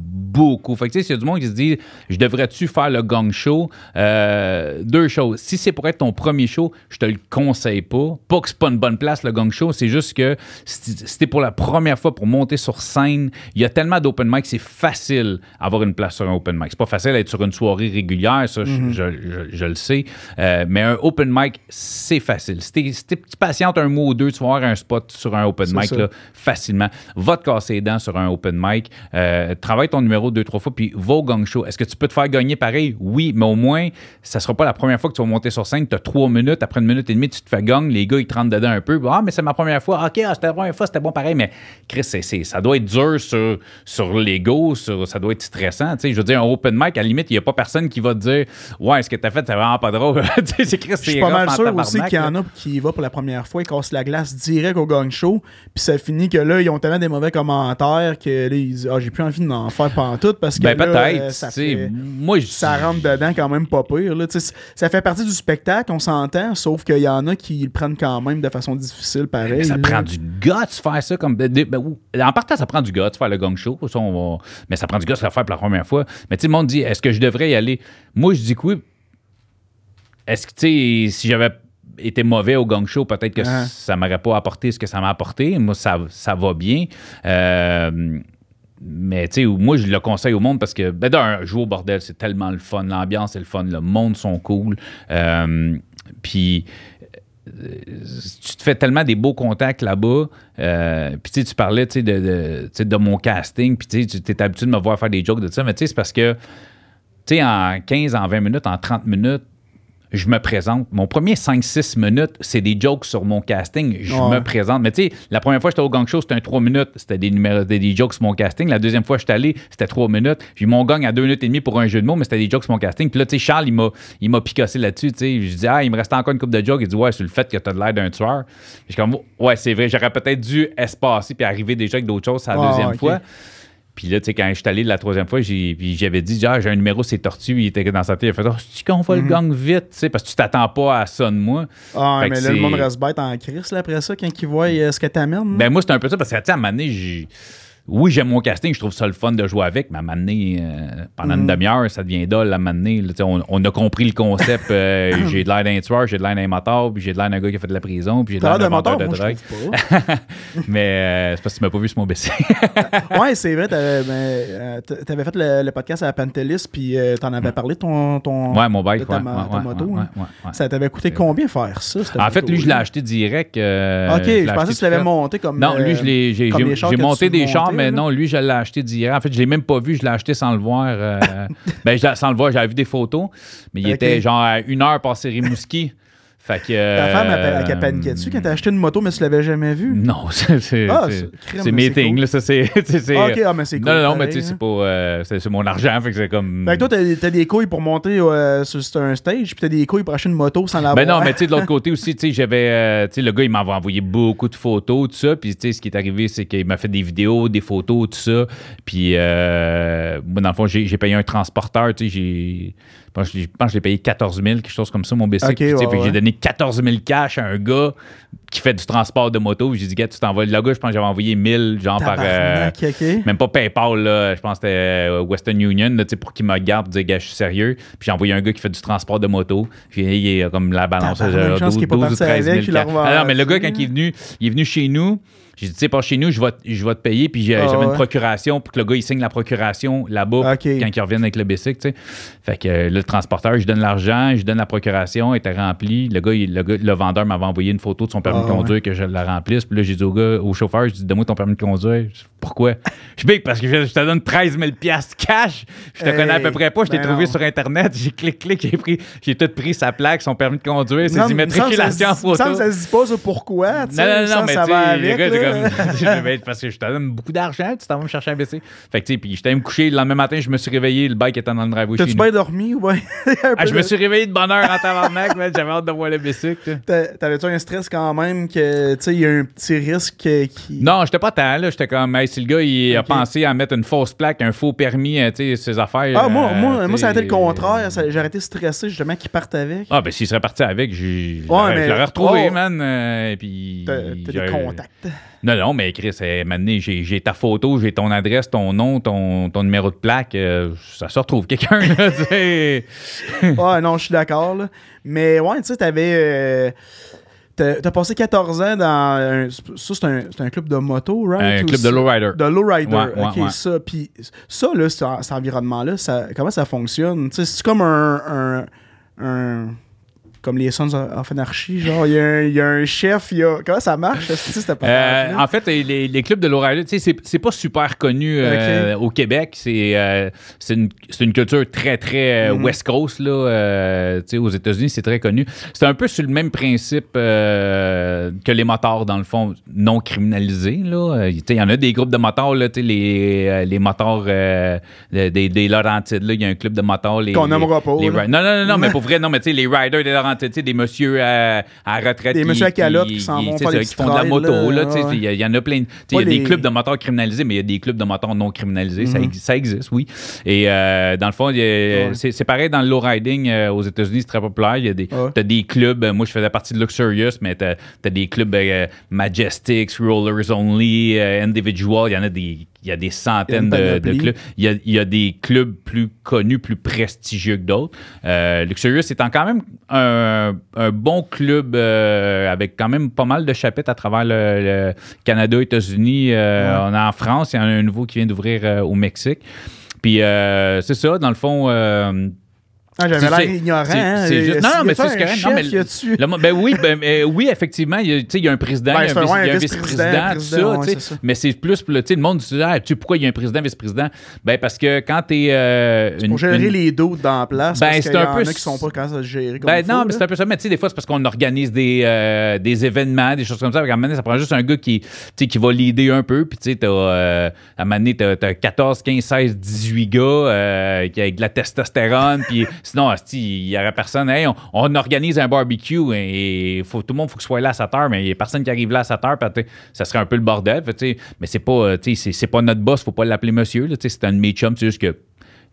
Fait que, tu sais, s'il y a du monde qui se dit, je devrais-tu faire le Gong Show? Euh, deux choses. Si c'est pour être ton premier show, je te le conseille pas. Pas que c'est pas une bonne place, le Gong Show. C'est juste que si t'es pour la première fois pour monter sur scène, il y a tellement d'open mic, c'est facile avoir une place sur un open mic. C'est pas facile d'être sur une soirée régulière, ça, je- je, je- je le sais. Euh, mais un open mic, c'est facile. Si t'es si patientes un mois ou deux, tu vas avoir un spot sur un open mic là, facilement. Va te casser les dents sur un open mic. Euh, travaille ton numéro numéro deux, trois fois, puis va au gang show. Est-ce que tu peux te faire gagner pareil? Oui, mais au moins, ça sera pas la première fois que tu vas monter sur scène. Tu as trois minutes, après une minute et demie, tu te fais gagner, les gars, ils te rentrent dedans un peu. Ah, mais c'est ma première fois. OK, ah, c'était la première fois, c'était bon pareil. Mais Chris, c'est, c'est- ça doit être dur sur, sur l'ego, sur, ça doit être stressant. Je veux dire, un open mic, à la limite, il n'y a pas personne qui va te dire Ouais, ce que tu as fait, c'est vraiment pas drôle. [LAUGHS] c'est Chris, Je suis pas mal sûr aussi qu'il y en a qui va pour la première fois, ils cassent la glace direct au gang show, puis ça finit que là, ils ont tellement des mauvais commentaires que là, ils disent Ah, j'ai plus envie d'en faire pantoute parce que Ben, là, peut-être. euh, ça, fait- moi, ça rentre dedans quand même pas pire. Là. Ça fait partie du spectacle, on s'entend, sauf qu'il y en a qui le prennent quand même de façon difficile, pareil. Mais ça là. prend du guts faire ça comme. ben, en partant, ça prend du guts faire le gang show. Ça, on va- mais ça prend du guts de le faire pour la première fois. Mais tu sais, le monde dit est-ce que je devrais y aller? Moi, je dis que oui. Est-ce que, tu sais, si j'avais été mauvais au gang show, peut-être que Ah. ça m'aurait pas apporté ce que ça m'a apporté. Moi, ça, ça va bien. Euh, mais tu sais, moi, je le conseille au monde parce que, ben, d'un, jouer au bordel, c'est tellement le fun. L'ambiance est le fun. Le monde sont cool. Euh, Puis, euh, tu te fais tellement des beaux contacts là-bas. Euh, puis, tu sais, tu parlais, tu sais, de, de, de mon casting. Puis, tu sais, tu es habitué de me voir faire des jokes de ça. Mais, tu sais, c'est parce que, tu sais, en 15, en 20 minutes, en 30 minutes, je me présente. Mon premier 5-6 minutes, c'est des jokes sur mon casting. Je Ouais. me présente. Mais tu sais, la première fois que j'étais au gang show, c'était un 3 minutes. C'était des numéros, des, jokes sur mon casting. La deuxième fois que j'étais allé, c'était 3 minutes. Puis mon gang à 2 minutes et demie pour un jeu de mots, mais c'était des jokes sur mon casting. Puis là, tu sais, Charles, il m'a, il m'a picassé là-dessus. Tu sais, je dis, ah, il me restait encore une coupe de jokes. Il dit, ouais, sur le fait que t'as de l'air d'un tueur. Je suis comme, ouais, c'est vrai, j'aurais peut-être dû espacer puis arriver déjà avec d'autres choses la Ah, deuxième fois. Puis là, tu sais, quand je suis allé la troisième fois, j'avais dit, ah, j'ai un numéro, c'est Tortue. Il était dans sa tête. Il a fait, oh, c'est qu'on va le gang vite, tu sais, parce que tu t'attends pas à ça de moi. Ah, Fait mais là, le monde reste bête en crise là, après ça, quand ils voient euh, ce que t'amènes. Ben, moi, c'est un peu ça, parce que, tu sais, à un moment donné, j'ai- oui, j'aime mon casting, je trouve ça le fun de jouer avec, mais à un moment donné, euh, pendant une demi-heure, ça devient dole. À un moment donné, là, on, on a compris le concept. euh, [COUGHS] j'ai de l'air d'un tueur, j'ai de l'air d'un moteur, puis j'ai de l'air d'un gars qui a fait de la prison, puis j'ai de l'air d'un moteur, de drogue. [LAUGHS] mais euh, c'est parce que tu m'as pas vu sur mon BC. [LAUGHS] ouais, c'est vrai, t'avais, [LAUGHS] ben, t'avais fait le, le podcast à la Pantelis, puis t'en avais parlé de ton, ton, ouais, mon bike, de ta, ouais, ma- ouais, ta ouais, moto. ouais. Ça t'avait coûté combien faire ça? En fait, lui, je l'ai acheté direct. Ok, je pensais que tu l'avais monté comme. Non, lui, j'ai, monté des chars, mais non, lui, je l'ai acheté direct. En fait, je l'ai même pas vu, je l'ai acheté sans le voir. euh, [LAUGHS] ben, je sans le voir, j'avais vu des photos, mais il était genre à une heure passé Rimouski. Fait que. Ta femme, elle, elle paniquait dessus quand t'as acheté une moto, mais tu l'avais jamais vue? Non, [LAUGHS] c'est, Ah, c'est, cool. là, ça, c'est, [LAUGHS] Ah, ok, ah, mais c'est Non, cool, non, non, mais tu sais, c'est hein. pas. euh, c'est, c'est mon argent, fait que c'est comme. Fait que toi, t'as, t'as des couilles pour monter euh, sur, sur un stage, puis t'as des couilles pour acheter une moto sans l'avoir. Ben non, mais tu sais, de l'autre côté aussi, tu sais, j'avais. euh, tu sais, le gars, il m'avait envoyé beaucoup de photos, tout ça. Puis, tu sais, ce qui est arrivé, c'est qu'il m'a fait des vidéos, des photos, tout ça. Puis, euh, moi, dans le fond, j'ai j'ai payé un transporteur, tu sais, j'ai. Je pense que je pense que je l'ai payé 14 000, quelque chose comme ça, mon ouais, ouais. j'ai donné 14 000 cash à un gars qui fait du transport de moto. J'ai dit, gars, tu t'envoies. Le gars, je pense que j'avais envoyé 1000, genre par. euh, même pas PayPal, là, je pense que c'était euh, Western Union, là, pour qu'il me garde, dire, gars, je suis sérieux. Puis j'ai envoyé un gars qui fait du transport de moto. Puis il est comme la balance, genre, chance 12, qu'il est pas 12 ou parti 13 000. avec, cash. Ah non, mais le gars, quand il est venu, il est venu chez nous. J'ai dit, tu sais, pas chez nous, je vais, te- je vais te payer. Puis Ah j'avais ouais. une procuration pour que le gars, il signe la procuration là-bas quand il revienne avec le bicycle, tu sais. Fait que là, le transporteur, je donne l'argent, je donne la procuration, elle était remplie. Le gars, il- le, gars- le vendeur m'avait envoyé une photo de son permis Ah de conduire que je la remplisse. Puis là, j'ai dit au gars, au chauffeur, je dis, donne-moi ton permis de conduire. Dis, Pourquoi? Je dis, parce que je, je te donne 13 000 piastres cash. Je te Hey, connais à peu près pas. Je t'ai ben trouvé non. sur Internet. J'ai cliqué, clic, j'ai pris, j'ai tout pris sa plaque, son permis de conduire, ses ça immatriculations en photo. que ça se dit pas ça pourquoi, tu sais. Non, non, non, mais ça va le gars. Comme. [LAUGHS] je vais être- parce que je te donne beaucoup d'argent, tu t'en vas me chercher un BC. Fait que, tu sais, puis j'étais me coucher. Le lendemain matin, je me suis réveillé, le bike était dans le driveway T'as-tu bien dormi ou bien? [LAUGHS] Ah, je me suis réveillé de bonne heure en tabarnak. J'avais hâte de voir le bicycle. T'a- T'avais-tu un stress quand même que, tu sais, il y a un petit risque qui. Non, j'étais pas tant, là. J'étais comme, hey, si le gars, il a pensé à mettre une fausse plaque, un faux permis, euh, tu sais, ses affaires. Ah, moi, euh, moi, moi, ça a été le contraire. J'ai arrêté stressé justement qu'ils partent avec. Ah, ben, s'il serait parti avec, j'ai- je Ouais, l'aurais- retrouvé, oh. man. euh, et puis. T'as des contacts. Non, non, mais Chris, eh, maintenant, j'ai j'ai ta photo, j'ai ton adresse, ton nom, ton, ton numéro de plaque. euh, ça se retrouve quelqu'un, là, tu sais. [LAUGHS] Ouais, non, je suis d'accord, là. Mais ouais, tu sais, t'avais. euh, T'as passé 14 ans dans. un- ça, c'est un, c'est un club de moto, right? Un club de lowrider. De lowrider. Ouais, ok, ouais. ça. Puis ça, là, cet, environnement-là, ça, comment ça fonctionne? Tu sais, c'est comme un, un comme les Sons of Anarchy. Genre, il y, a un- il y a un chef, il y a. Comment ça marche, Euh, en fait, les, les clubs de lowrider, tu sais, c'est- pas super connu euh, au Québec. C'est euh, une, une culture très, très Mhm. West Coast. Là, tu sais, aux États-Unis, c'est très connu. C'est un peu sur le même principe que les motards, dans le fond, non criminalisés. là. Tu sais, Il y en a des groupes de motards, là, tu sais, les, les motards des, des Laurentides. là. Il y a un club de motards. Qu'on nommera pas, les non, non, non, mais pour vrai, non, mais tu sais, les riders des Laurentides, tu sais, des messieurs à, à retraite. Des qui- messieurs à calotte qui s'en vont faire ça, des qui font de la moto. là, tu ouais. Il y, en a plein. tu Il y a des les- clubs de moteurs criminalisés, mais il y a des clubs de moteurs non criminalisés. ça, Mhm. ça existe, oui. Et euh, dans le fond, Ouais. c'est pareil dans le low riding euh, aux États-Unis, c'est très populaire. Il y a des, Ouais. des clubs. euh, moi, je faisais partie de Luxurious, mais t'as as des clubs euh, Majestics, Rollers Only, Individual. Il y en a des. Il y a des centaines de, clubs. Il y, a, il y a des clubs plus connus, plus prestigieux que d'autres. Euh, Luxurious étant quand même un, un bon club euh, avec quand même pas mal de chapitres à travers le, le Canada, États-Unis. Euh, Ouais. On a en France, il y en a un nouveau qui vient d'ouvrir euh, au Mexique. Puis c'est ça, dans le fond. Ah, j'avais l'air ignorant. hein. c'est juste- non, mais c'est un correct. Non, mais le ben oui, ben, euh, oui, effectivement, il y a, tu sais, il y a un président, Ben, il y a un, vice-président, tout ça, mais c'est plus, le, monde dit, ah, tu pourquoi il y a un président, vice-président? Ben, parce que quand t'es euh, Pour gérer les doutes dans la place. Ben, parce c'est qu'il y un en peu- a qui sont pas quand ça se comme Ben non, mais c'est un peu ça. Mais tu sais, des fois, c'est parce qu'on organise des, euh, des événements, des choses comme ça. À un moment donné, ça prend juste un gars qui, qui va leader un peu. Puis tu sais, t'as, euh, à un moment donné, t'as, t'as 14, 15, 16, 18 gars euh, qui avec de la testostérone. [LAUGHS] puis sinon, il y aurait personne. Hey, on, on organise un barbecue et faut, tout le monde faut que soit là à 7 heures, mais il n'y a personne qui arrive là à 7 heures. ça serait un peu le bordel. Fait, mais c'est pas, euh, c'est, pas notre boss, faut pas l'appeler monsieur. C'est un de mes chums, c'est juste que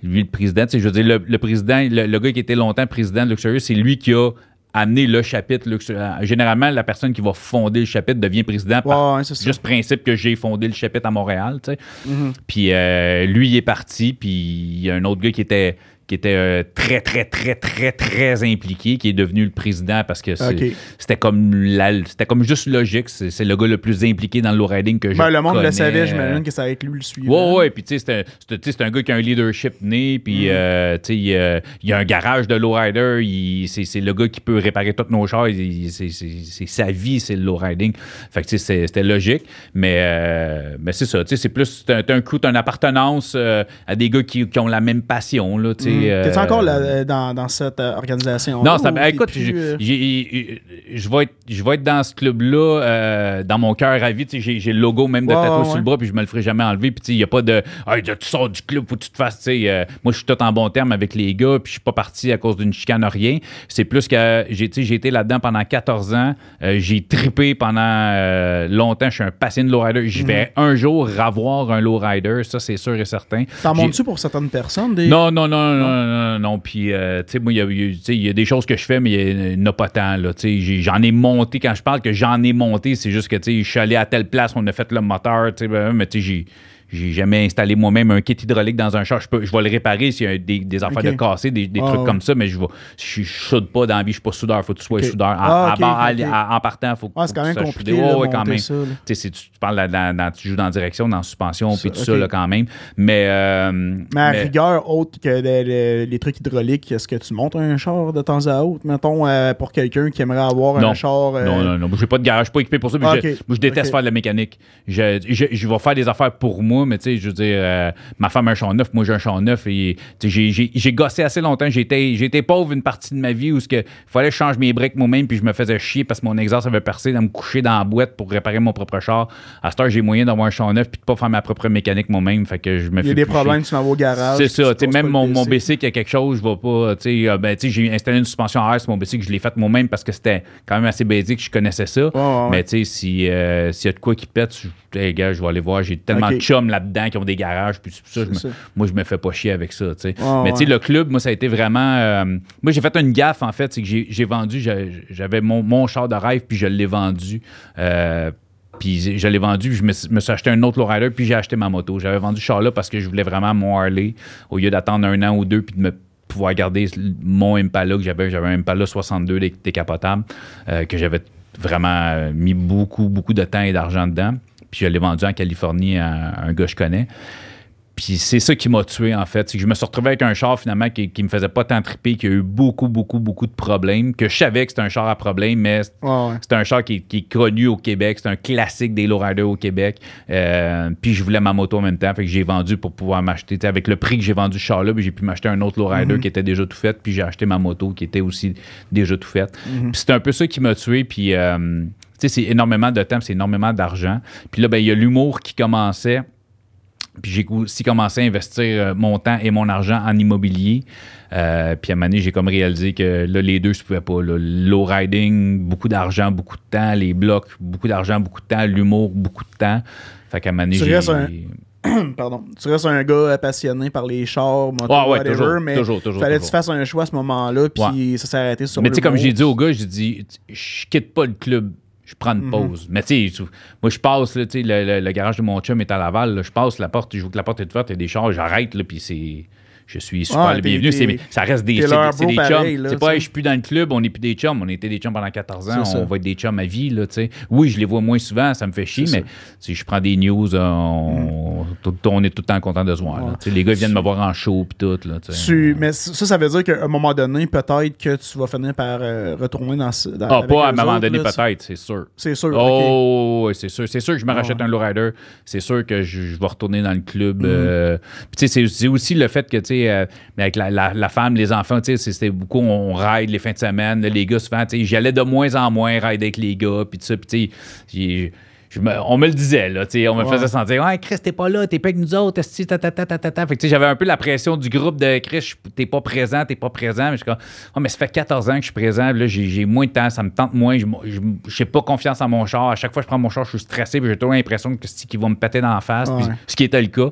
lui, le président, je veux dire, le, le président, le, le gars qui était longtemps président de Luxurious, c'est lui qui a amené le chapitre. Luxurious. Généralement, la personne qui va fonder le chapitre devient président par Ouais, ouais, juste principe que j'ai fondé le chapitre à Montréal. Mhm. Puis euh, lui, il est parti, puis il y a un autre gars qui était qui était euh, très, très, très, très, très impliqué, qui est devenu le président parce que c'était comme la- c'était comme juste logique. C'est le gars le plus impliqué dans le low riding que je Ben, le monde connais. le savait, j'imagine Euh, que ça va être lui le suivant. Ouais, ouais, puis tu sais, c'est un- gars qui a un leadership né, puis Mm. euh, tu sais, il, euh, a un garage de lowrider, c'est le gars qui peut réparer tous nos chars, c'est sa vie, c'est le lowriding. Fait que tu sais, c'était logique, mais, euh, mais c'est ça, tu sais, c'est plus, un, t'as un crew, t'as une appartenance euh, à des gars qui, qui ont la même passion, là, tu sais. Mm. T'es-tu euh, encore là, dans, dans cette euh, organisation? non, ça, ben, écoute, j'ai- je vais être, dans ce club-là, euh, dans mon cœur à vie. J'ai le logo même de Ouais, tatoué ouais, sur le bras, puis je me le ferai jamais enlever. Puis il n'y a pas de hey, tu sors du club, faut que tu te fasses. euh, moi, je suis tout en bon terme avec les gars, puis je suis pas parti à cause d'une chicane, rien. C'est plus que j'ai été là-dedans pendant 14 ans. Euh, j'ai trippé pendant euh, longtemps. Je suis un passionné de lowrider. Je vais un jour avoir un lowrider, ça, c'est sûr et certain. T'en montes-tu pour certaines personnes? Des... non, non, non, non, non, non, non. Puis, euh, tu sais, moi, il y a- des choses que je fais, mais il n'y en a pas tant, j'en ai monté. Quand je parle que j'en ai monté, c'est juste que, tu sais, je suis allé à telle place, on a fait le moteur, tu sais, ben, mais tu sais, j'ai. J'ai jamais installé moi-même un kit hydraulique dans un char. Je, peux, je vais le réparer s'il y a des, des affaires de casser, des, des Ah, trucs ouais. comme ça, mais je ne je, je soude pas dans la vie, je suis pas soudeur. Faut que tu sois soudeur. En, Ah, en- partant, faut, Ouais, faut c'est quand que même compliqué Ouais, ouais, quand même. ça. là. Tu c'est- tu, tu parles joues dans direction, dans suspension, puis tout ça, là, quand même. Mais. euh, Mais à mais- rigueur, autre que les, les- les trucs hydrauliques, est-ce que tu montes un char de temps à autre, mettons, euh, pour quelqu'un qui aimerait avoir Non. un char? euh, Non, non, non. Moi, j'ai pas de garage, je suis pas équipé pour ça. Ah, je-. Moi, je déteste faire de la mécanique. Je, je, je vais faire des affaires pour moi, mais tu sais, je veux dire, euh, ma femme a un char neuf, moi, j'ai un char neuf. Et j'ai- gossé assez longtemps. J'étais j'étais pauvre une partie de ma vie où il fallait que je change mes briques moi-même, puis je me faisais chier parce que mon exhaust avait percé, de me coucher dans la boîte pour réparer mon propre char. À cette heure, j'ai moyen d'avoir un char neuf, puis de pas faire ma propre mécanique moi-même. Fait que je me Il y a des problèmes, chier. tu m'en vas au garage. C'est ça, tu même mon, mon BC. BC qui a quelque chose, je vais pas, tu sais, euh, ben, j'ai installé une suspension à air sur mon BC que je l'ai faite moi-même parce que c'était quand même assez basique, je connaissais ça. Ouais. Mais tu sais, si, euh, s'il y a de quoi qui pète, je, hey, gars, je vais aller voir, j'ai tellement de chums là-dedans qui ont des garages, puis pour ça, je me- C'est ça. moi, je me fais pas chier avec ça, tu sais. Ouais, Mais tu sais, ouais. le club, moi, ça a été vraiment... euh, moi, j'ai fait une gaffe, en fait, c'est que j'ai vendu, j'avais mon, mon char de rêve, puis je l'ai vendu. Euh, puis je l'ai vendu, puis je me, suis- me suis acheté un autre lowrider, puis j'ai acheté ma moto. J'avais vendu ce char-là parce que je voulais vraiment mon Harley, au lieu d'attendre un an ou deux, puis de me pouvoir garder mon Impala que j'avais. J'avais un Impala 62 dé- décapotable, euh, que j'avais vraiment euh, mis beaucoup, beaucoup de temps et d'argent dedans. Puis je l'ai vendu en Californie à un gars que je connais. Puis c'est ça qui m'a tué, en fait. C'est que je me suis retrouvé avec un char, finalement, qui, qui me faisait pas tant triper, qui a eu beaucoup, beaucoup, beaucoup de problèmes, que je savais que c'était un char à problème, mais ouais. c'est un char qui, qui est connu au Québec. C'est un classique des lowriders au Québec. Euh, puis je voulais ma moto en même temps. Fait que j'ai vendu pour pouvoir m'acheter. Avec le prix que j'ai vendu ce char-là, j'ai pu m'acheter un autre lowrider qui était déjà tout fait. Puis j'ai acheté ma moto qui était aussi déjà tout faite. Puis c'est un peu ça qui m'a tué. Puis euh, tu sais, c'est énormément de temps, c'est énormément d'argent. Puis là, ben, il y a l'humour qui commençait. Puis j'ai aussi commencé à investir euh, mon temps et mon argent en immobilier. Euh, puis à un moment donné, j'ai comme réalisé que là, les deux, je pouvais pas. là. Low riding, beaucoup d'argent, beaucoup de temps. Les blocs, beaucoup d'argent, beaucoup de temps. L'humour, beaucoup de temps. Fait qu'à un moment donné, Tu j'ai... restes un- [COUGHS] Pardon. Tu restes un gars passionné par les chars, moto, Ouais, ouais, whatever, toujours, mais toujours, toujours, fallait que tu fasses un choix à ce moment-là, puis ça s'est arrêté sur Mais tu sais, comme j'ai dit au gars, j'ai dit, je quitte pas le club. Je prends Mhm. une pause. Mais tu sais, moi, je passe, là, le, le- le garage de mon chum est à Laval. je passe la porte, je vois que la porte est ouverte, il y a des chars, j'arrête, là, puis c'est. Je suis super le bienvenu. C'est- Ça reste des, c'est des, pareil, chums. C'est pas, je suis plus dans le club, on n'est plus des chums. On était des chums pendant 14 ans, on va être des chums à vie. Là, oui, je les vois moins souvent, ça me fait chier, mais si je prends des news, euh, on, tout- on est tout le temps content de se voir. Ouais. Les gars viennent me voir en show, puis tout. Là, tu mais ça, ça veut dire qu'à un moment donné, peut-être que tu vas finir par euh, retourner dans ce. dans- Ah, pas à un moment donné, peut-être, c'est sûr. C'est sûr. Oh, c'est sûr. C'est sûr que je me Ah rachète un lowrider. C'est sûr que je, je vais retourner dans le club. Mhm. euh, puis tu sais, c'est- c'est aussi le fait que, tu sais, euh, avec la, femme, les enfants, tu sais, c'était beaucoup, on ride les fins de semaine. Les gars, souvent, tu sais, j'allais de moins en moins ride avec les gars. Puis tout ça, puis tu sais, je me- on me le disait, là, on me Ouais. faisait sentir, ouais, Chris, t'es pas là, t'es pas avec nous autres, esti, ta, ta, ta, ta, ta. Fait que, tu sais, j'avais un peu la pression du groupe de Chris, t'es pas présent, t'es pas présent. Mais je suis comme, oh, mais ça fait 14 ans que je suis présent, là, j'ai moins de temps, ça me tente moins, je j'ai pas confiance en mon char. À chaque fois que je prends mon char, je suis stressé, puis j'ai toujours l'impression que c'est qu'ils vont me péter dans la face, ce qui était le cas.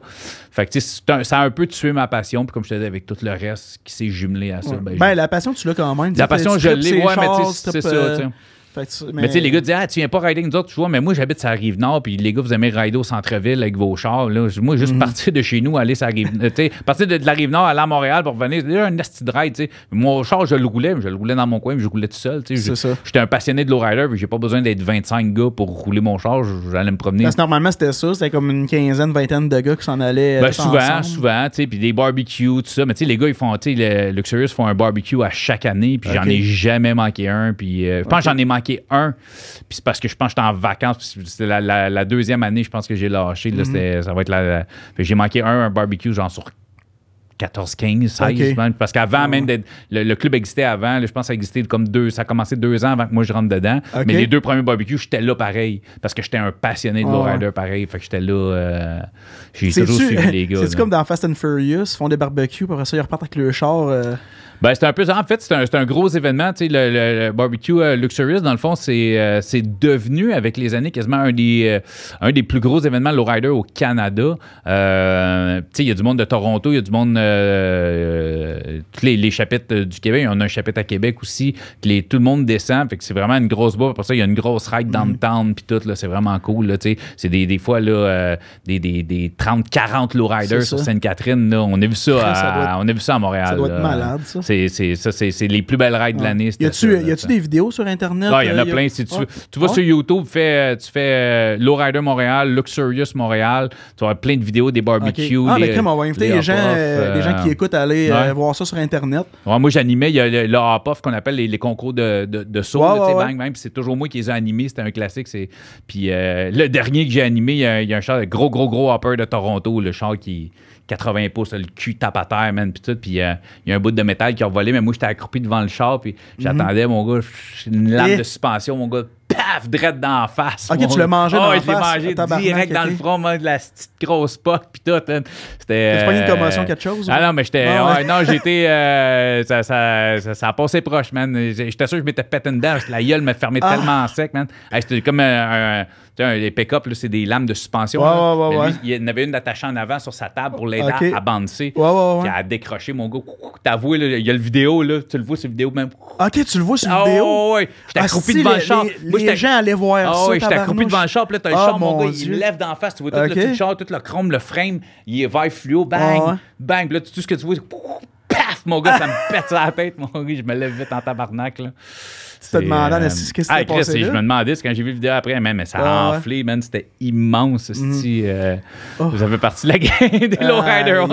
Fait que, tu sais, c'est un- ça a un peu tué ma passion, puis comme je te disais, avec tout le reste qui s'est jumelé à ça, Ouais. ben, Ben, la passion, tu l'as quand même. la passion, je l'ai, ouais, mais tu sais, c'est ça, euh. Fait que tu- Mais tu sais, les gars disaient, ah, tu viens pas rider avec nous autres, tu vois, mais moi, j'habite sur la rive nord, puis les gars, vous aimez rider au centre-ville avec vos chars. Là. Moi, Mhm. juste partir de chez nous, aller sur la rive euh, partir de, de la rive nord, aller à Montréal pour revenir, c'est déjà un de ride. Mon char, je le roulais, mais je le roulais dans mon coin, mais je roulais tout seul. J'étais un passionné de lowrider, puis j'ai pas besoin d'être 25 gars pour rouler mon char, j'allais me promener. Parce que normalement, c'était ça. C'était comme une quinzaine, vingtaine de gars qui s'en allaient. Ben, tous souvent, ensemble. souvent, tu sais, puis des barbecues, tout ça. Mais tu sais, les gars, ils font, tu sais, le Luxurious font un barbecue à chaque année, puis j'en ai jamais manqué un. Puis euh, je pense que j'en ai manqué un, puis c'est parce que je pense que j'étais en vacances. C'était la, la- la deuxième année, je pense que j'ai lâché. Mhm. Là, c'était- ça va être la. j'ai manqué un, un barbecue, genre sur 14, 15, 16. Ok. man. Parce qu'avant, même, d'être- le, le club existait avant. là, je pense que ça existait comme deux. Ça a commencé deux ans avant que moi je rentre dedans. Mais les deux premiers barbecues, j'étais là pareil. Parce que j'étais un passionné de Ah ouais. lowrider pareil. Fait que j'étais là. euh, j'ai toujours suivi les [LAUGHS] gars. c'est-tu là. comme dans Fast and Furious, ils font des barbecues, après ça, ils repartent avec le char. euh, Ben, c'est un peu ça. En fait, c'est un, un gros événement. Tu sais, le, le- le barbecue euh, Luxurious, dans le fond, c'est euh, c'est devenu, avec les années, quasiment un des, euh, un des plus gros événements lowrider au Canada. Tu sais, il y a du monde de Toronto, il y a du monde... Tous les, les chapitres du Québec. On a un chapitre à Québec aussi. les- tout le monde descend. Fait que c'est vraiment une grosse boîte. Pour ça, il y a une grosse ride downtown puis tout. C'est vraiment cool. Là, tu sais. c'est des, des fois là, des, des, des 30-40 lowriders sur. Sainte-Catherine. On a vu ça, [LAUGHS] Ça à, doit on a vu ça à Montréal. Ça doit être là. malade, ça. C'est, c'est, ça, c'est, c'est les plus belles rides de l'année. Y a-tu y a-tu des vidéos sur Internet? Ah, il y en a euh, plein. Si tu, Ouais. tu vas Ouais. sur YouTube, fais, tu fais euh, Lowrider Montréal, Luxurious Montréal. Tu vas avoir plein de vidéos des barbecues. Ah, les- mais crème, on va inviter les gens, euh, les gens euh, qui écoutent à aller euh, voir ça sur Internet. Ouais, moi, j'animais, il y a le, le hop-off qu'on appelle les, concours de, de, de saut, c'est toujours moi qui les ai animés, c'était un classique. C'est... Puis euh, le dernier que j'ai animé, il y, a, un char, gros, gros, gros hopper de Toronto, le char qui 80 pouces, le cul tape à terre, man, puis tout, puis euh, il y a un bout de métal qui a volé, mais moi, j'étais accroupi devant le char, puis j'attendais, mon gars, une lame. Et- de suspension, mon gars, paf, direct dans la face. Ok, mon tu l'as mangé dans la je l'ai mangé direct dans le front, de la petite grosse poque, puis tout. C'était... T'as pas une euh, commotion, quelque chose? Ah non, mais j'étais. Ah ouais. ouais, non, j'étais. euh, ça, ça, ça, ça a passé proche, man. J'étais sûr que je m'étais pété une dent. parce que La gueule me fermait Ah. tellement sec, man. Hey, C'était comme un. Sais, les pick-up, là, c'est des lames de suspension. Ouais, ouais, ouais, lui, ouais. il y en avait une attachée en avant sur sa table pour l'aider à, à bouncer. Ouais, ouais, ouais. Puis à décrocher, mon gars. Là, il y a le vidéo, là. Tu le vois sur vidéo même. Ok, tu le vois sur Ah, vidéo? ouais, ouais. J'étais Ah, accroupi si, devant les- le char. Les, Moi, les gens allaient voir ah ça. oui, j'étais accroupi devant le char, puis là, t'as le Ah, char, mon mon gars, il lève d'en face, tu vois tout le char, tout le chrome, le frame, il est vert fluo, bang, Ah ouais. bang, puis là, tout ce que tu vois, c'est paf, mon gars, ça me pète sur la tête, mon gars, je me lève vite en tabarnak, là. Tu te demandais euh, qu'est-ce qui s'était ah, Chris, passé je me demandais, quand j'ai vu la vidéo après, man, mais ça a Ouais, ouais. enflé, man, c'était immense, esti, euh, Oh. Vous avez parti de la gang des Lowriders. En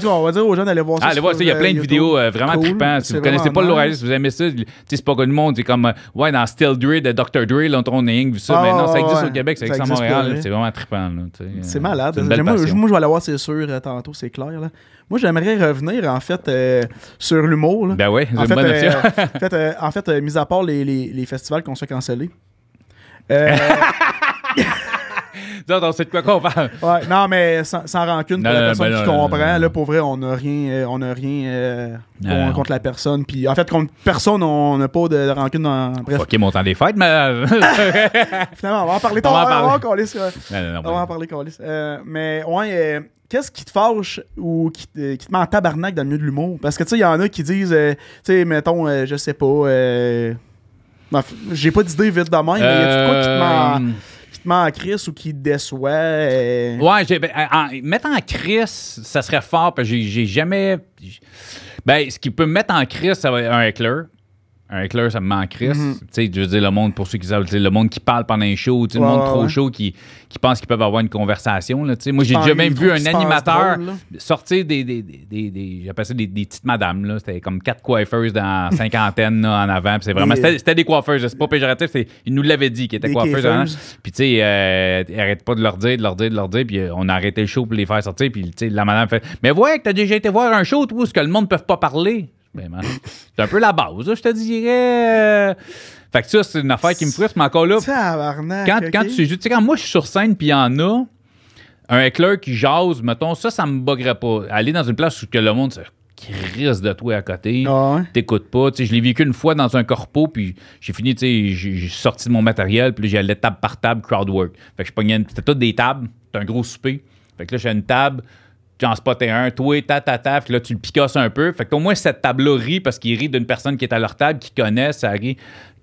tout cas, on va dire aux gens d'aller voir ça. Ah, allez voir ça, il y a euh, plein de vidéos vraiment Cool. trippantes. Si vous connaissez pas le Lowriders, si vous aimez ça, c'est pas connu le monde, c'est comme, ouais, dans Still Dre de Dr. Dre, là, on a vu ça, Ah, mais non, ça existe au Québec, ça existe à Montréal, c'est vraiment trippant, C'est malade. Moi, je- vais aller voir, c'est sûr, tantôt, c'est clair. Moi, j'aimerais revenir, en fait, euh, sur l'humour. là. Ben c'est en fait, euh, en fait, euh, en fait, mis à part les, les, les festivals qu'on se fait canceller. [LAUGHS] Euh, Dis, on sait de quoi qu'on parle. ouais, non, mais sans, sans rancune Non, pour la non, personne ben qui non, non, comprend. non, non. Là, pour vrai, on n'a rien, on a rien Non, con- non. contre la personne. Puis, en fait, contre personne, on n'a pas de, de rancune. Dans... Bref, Ok, mon temps des fêtes, mais. [LAUGHS] finalement, on va en parler. On va en parler. on va en parler, ça. non, non, non, On va en parler, Carlis. Euh, mais ouais, euh, qu'est-ce qui te fâche ou qui te, qui te met en tabarnak dans le milieu de l'humour? Parce que tu sais, il y en a qui disent, euh, tu sais, mettons, euh, je sais pas, euh, ben, j'ai pas d'idée vite de même, mais y a quoi qui te met en- Euh, qui te met en crise ou qui te déçoit? euh? Ouais, j'ai, ben, en- mettre en crise, ça serait fort, parce que j'ai, j'ai jamais. Ben, ce qui peut me mettre en crise, ça va être un éclair. Un éclair, ça me. Mhm. Tu sais, je veux dire, le monde, pour ceux qui savent, le monde qui parle pendant un show, le monde ouais, trop chaud qui, qui pense qu'ils peuvent avoir une conversation. Là. Moi, j'ai déjà même vu un animateur drôle, sortir des. des, des, des, des- j'appelle ça des, des petites madames. Là. C'était comme quatre coiffeuses dans cinquantaine là, en avant. C'est vraiment, c'était, des coiffeuses. C'est pas péjoratif. C'est, ils nous l'avaient dit qu'ils étaient coiffeuses. Puis, tu sais, euh, arrête pas de leur dire, de leur dire, de leur dire. Puis, euh, on a arrêté le show pour les faire sortir. Puis, tu sais, la madame fait Mais ouais, que t'as déjà été voir un show, où ce que le monde ne peut pas parler. Ben, c'est un peu la base, là, je te dirais. Fait que ça, c'est une affaire qui me frustre, mais encore là, Tabarnak, quand, ok. quand tu tu sais, quand moi je suis sur scène, puis il y en a, un éclair qui jase, mettons, ça, ça me buggerait pas. Aller dans une place où que le monde se crisse de toi à côté Ah ouais? t'écoutes pas. Tu sais, je l'ai vécu une fois dans un corpo, puis j'ai fini, tu sais, j'ai sorti de mon matériel, puis j'allais table par table, crowd work. Fait que je pognais, c'était toutes des tables, c'était un gros souper. Fait que là, j'ai une table, j'en spottais un, toi, ta, ta, ta, là, tu le picasses un peu. Fait qu'au moins, cette table-là rit parce qu'il rit d'une personne qui est à leur table, qui connaît, ça rit,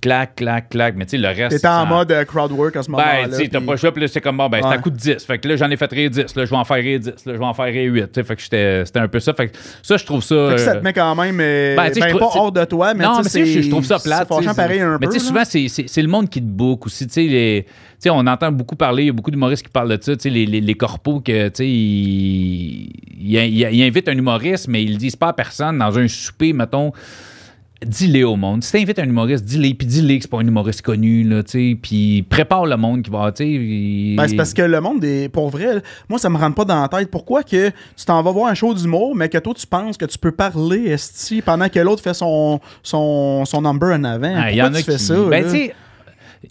clac, clac, clac. Mais tu sais, le reste. T'étais en mode euh, crowd work à ce moment-là. ben, tu sais, t'as pas le choix, puis là, c'est comme, bon, ben, Ouais. à coup de 10. Fait que là, j'en ai fait rire 10. Là, je vais en faire rire 10. Là, je vais en faire rire 8. Tu sais, fait que c'était un peu ça. Fait que ça, je trouve ça. Fait que ça euh, te met quand même. euh, ben, tu sais, ben, pas hors de toi, mais non, tu mais je, trouve ça plate. C'est pareil un mais peu. tu sais, souvent, c'est- le monde qui te book aussi. Tu sais, les- on entend beaucoup parler, il y a beaucoup d'humoristes qui parlent de ça. Tu sais, les, les, les corpos que, tu sais, ils, ils- ils- ils invitent un humoriste, mais ils le disent pas à personne dans un souper, mettons. Dis-les au monde. Si t'invites un humoriste, dis-les, puis dis-les que c'est pas un humoriste connu, là, tu sais, puis prépare le monde qui va, tu Ben, c'est parce que le monde est. Pour vrai, moi, ça me rentre pas dans la tête. Pourquoi que tu t'en vas voir un show d'humour, mais que toi, tu penses que tu peux parler, esti, pendant que l'autre fait son, son, son number en avant? Ah, Pourquoi Il y en tu a fais qui. ça? ben, là? tu sais,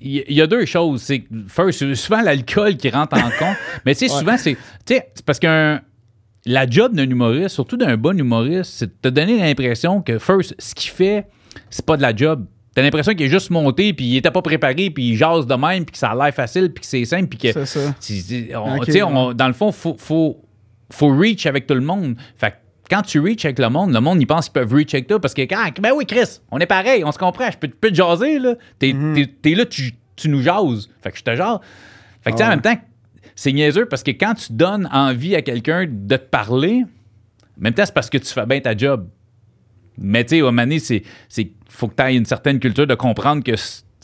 il y, a deux choses. C'est que, first, c'est souvent l'alcool qui rentre en compte. Mais tu sais, Ouais. souvent, c'est. Tu sais, c'est parce qu'un. La job d'un humoriste, surtout d'un bon humoriste, c'est de te donner l'impression que, first, ce qu'il fait, c'est pas de la job. T'as l'impression qu'il est juste monté, puis il était pas préparé, puis il jase de même, puis que ça a l'air facile, puis que c'est simple, puis que. C'est ça. On- dans le fond, faut, faut, faut reach avec tout le monde. Fait que quand tu reach avec le monde, le monde, ils pensent qu'ils peuvent reach avec toi parce que, ah, ben oui, Chris, on est pareil, on se comprend, je peux, peux te jaser, là. T'es t'es là, tu, tu nous jases. Fait que je te jase. Fait que, tu sais, en Ah même temps, c'est niaiseux parce que quand tu donnes envie à quelqu'un de te parler, même temps, c'est parce que tu fais bien ta job. Mais tu sais, à donné, c'est, c'est faut que tu aies une certaine culture de comprendre que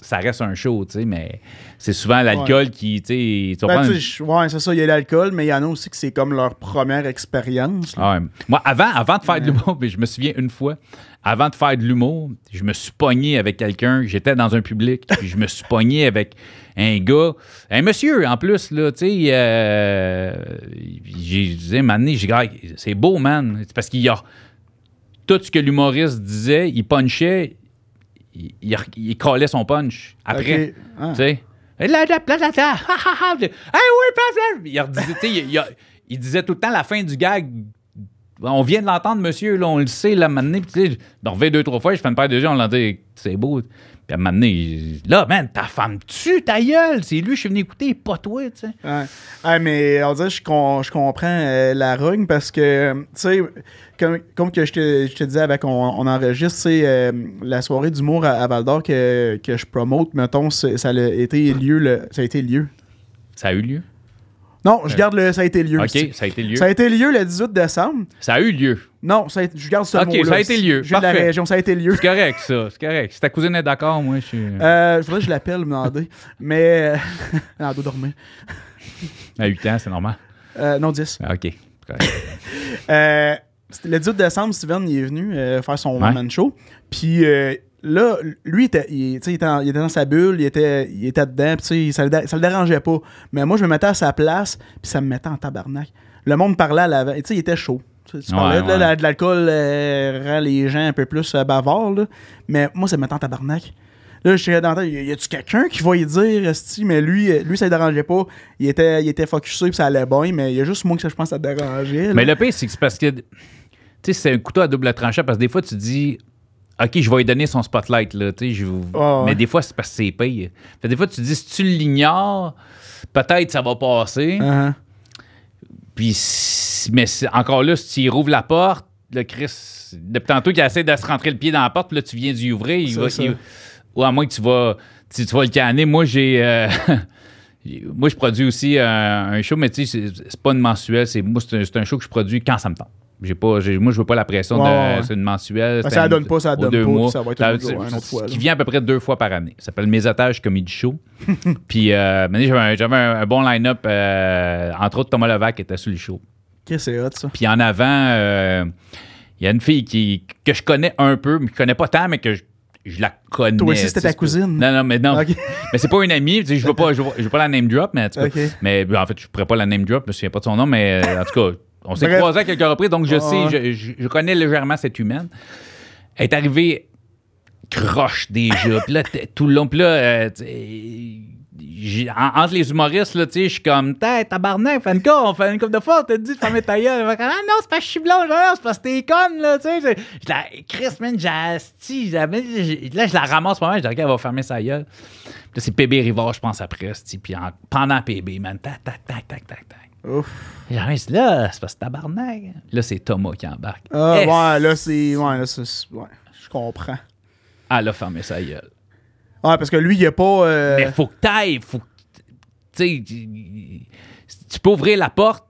ça reste un show, tu sais, mais c'est souvent l'alcool qui, tu sais, Ben, une- ouais, c'est ça, il y a l'alcool, mais il y en a aussi que c'est comme leur première expérience. ouais. Moi, avant, avant de faire de l'humour, mais je me souviens une fois, avant de faire de l'humour, je me suis pogné avec quelqu'un, j'étais dans un public, puis je me suis pogné avec un gars, un monsieur en plus, là, tu sais, euh, j'ai je disais, man, j'ai dit, c'est beau, man, C'est parce qu'il y a tout ce que l'humoriste disait, il punchait, il, il, il collait son punch après. Ah. Tu sais. Oui. Il, redisait, il, il- disait tout le temps la fin du gag. On vient de l'entendre, monsieur, là, on le sait, là, maintenant. Puis, tu sais, je reviens deux, trois fois, je fais une paire de yeux, on dit, c'est beau. Puis, à il- là, man, ta femme tue ta gueule. C'est lui, je suis venu écouter, pas toi, tu sais. Ouais. Ouais, mais on dirait, je, com- je comprends euh, la rogne parce que, tu sais, comme, comme que je te, je te disais avec on, on enregistre, tu sais, euh, la soirée d'humour à, à Val d'Or que, que je promote, mettons, c'est- ça a été lieu, le, ça a été lieu. Ça a eu lieu? Non, je garde le. Ça a été lieu. OK, ça a été lieu. Ça a été lieu le 18 décembre. Ça a eu lieu. Non, ça a je garde ce Ok, mot-là. ça a été lieu. Je viens de la Parfait. région, ça a été lieu. C'est correct, ça. C'est correct. Si ta cousine est d'accord, moi, je suis. Euh, je voudrais que je l'appelle, me demander. Mais. euh, [LAUGHS] elle doit dormir. À 8 ans, c'est normal. Euh, non, 10. Ah, OK. C'est correct. Euh, c'était le 18 décembre, Steven il est venu euh, faire son Ouais. one-man show. Puis euh, là, lui, il était, il, était, en- il était dans sa bulle, il était, il était dedans, sais, ça, ça le dérangeait pas. Mais moi, je me mettais à sa place, puis ça me mettait en tabarnak. Le monde parlait à l'avant. Tu sais, il était chaud. Tu, Ouais, parlais de, ouais. là, de l'alcool euh, rend les gens un peu plus euh, bavards, là. mais moi, ça me mettait en tabarnak. Là, je suis dans la tête, y a-tu quelqu'un qui va y dire, esti? mais lui, euh, lui, ça le dérangeait pas. Il était, il était focusé, puis ça allait bien, mais il y a juste moi que ça, je pense ça dérangeait. là. Mais le pire, c'est que c'est parce que. Tu sais, c'est un couteau à double tranchant parce que des fois, tu dis. OK, je vais lui donner son spotlight, là. Ouais. Mais des fois, c'est parce que c'est pire. Des fois, tu dis, si tu l'ignores, peut-être ça va passer. Uh-huh. Puis, mais encore là, si tu rouvres la porte, le Chris, depuis tantôt qu'il essaie de se rentrer le pied dans la porte, puis là, tu viens d'y ouvrir, il C'est va. ça. il- ou à moins que tu vas, tu, tu vas le canner. Moi, j'ai. euh, [LAUGHS] moi, je produis aussi un, un show, mais tu sais, c'est- pas une mensuelle. C'est, moi, c'est un, c'est un show que je produis quand ça me tente. J'ai pas, j'ai- moi, je veux pas la pression Ouais, de. C'est une mensuelle. Ben, ça un- donne pas, ça donne deux pas, mois. ça va être Ça- un autre- fois, Qui vient à peu près deux fois par année. Ça s'appelle Mes Otages Comedy Show. [LAUGHS] Puis, euh, j'avais un, j'avais un- bon line-up. euh, entre autres, Thomas Levac était sur le show. Qu'est-ce que c'est hot, ça? Puis en avant, euh, il y a une fille qui, que je connais un peu, mais que je connais pas tant, mais que je, je la connais. Toi aussi, c'était ta cousine? Non, non, mais non. Ok. [LAUGHS] Mais c'est pas une amie. Je veux pas, je veux, pas la name drop, mais. Mais ben, en fait, je pourrais pas la name drop, je me souviens pas de son nom, mais euh, en tout cas, on s'est croisés à quelques reprises, donc je Ah, sais, je, je- connais légèrement cette humaine. Elle est arrivée croche déjà. Puis là, tout le long, puis là, euh, en- entre les humoristes, là, tu sais, je suis comme, t'es tabarnak, fais une co- on fait une coupe de fois, on t'a dit de fermer ta gueule. Fait ah non, c'est pas que je suis blond, non, c'est parce que t'es conne, là, tu sais. Je la, Chris, man, là, je la ramasse mal, je dis, regarde, elle va fermer sa gueule. Puis là, c'est PB Rivard, je pense, après, puis en- pendant PB, man, tac, tac, tac, tac, tac, tac. Ouf. J'arrive, là, c'est parce que tabarnak. Là, c'est Thomas qui embarque. Ah, Est- ouais, là, c'est. Ouais, là, c'est. Ouais, je comprends. Elle a fermé sa gueule. Ouais, parce que lui, il a pas. euh, Mais faut que t'ailles, faut que. Tu sais, tu peux ouvrir la porte,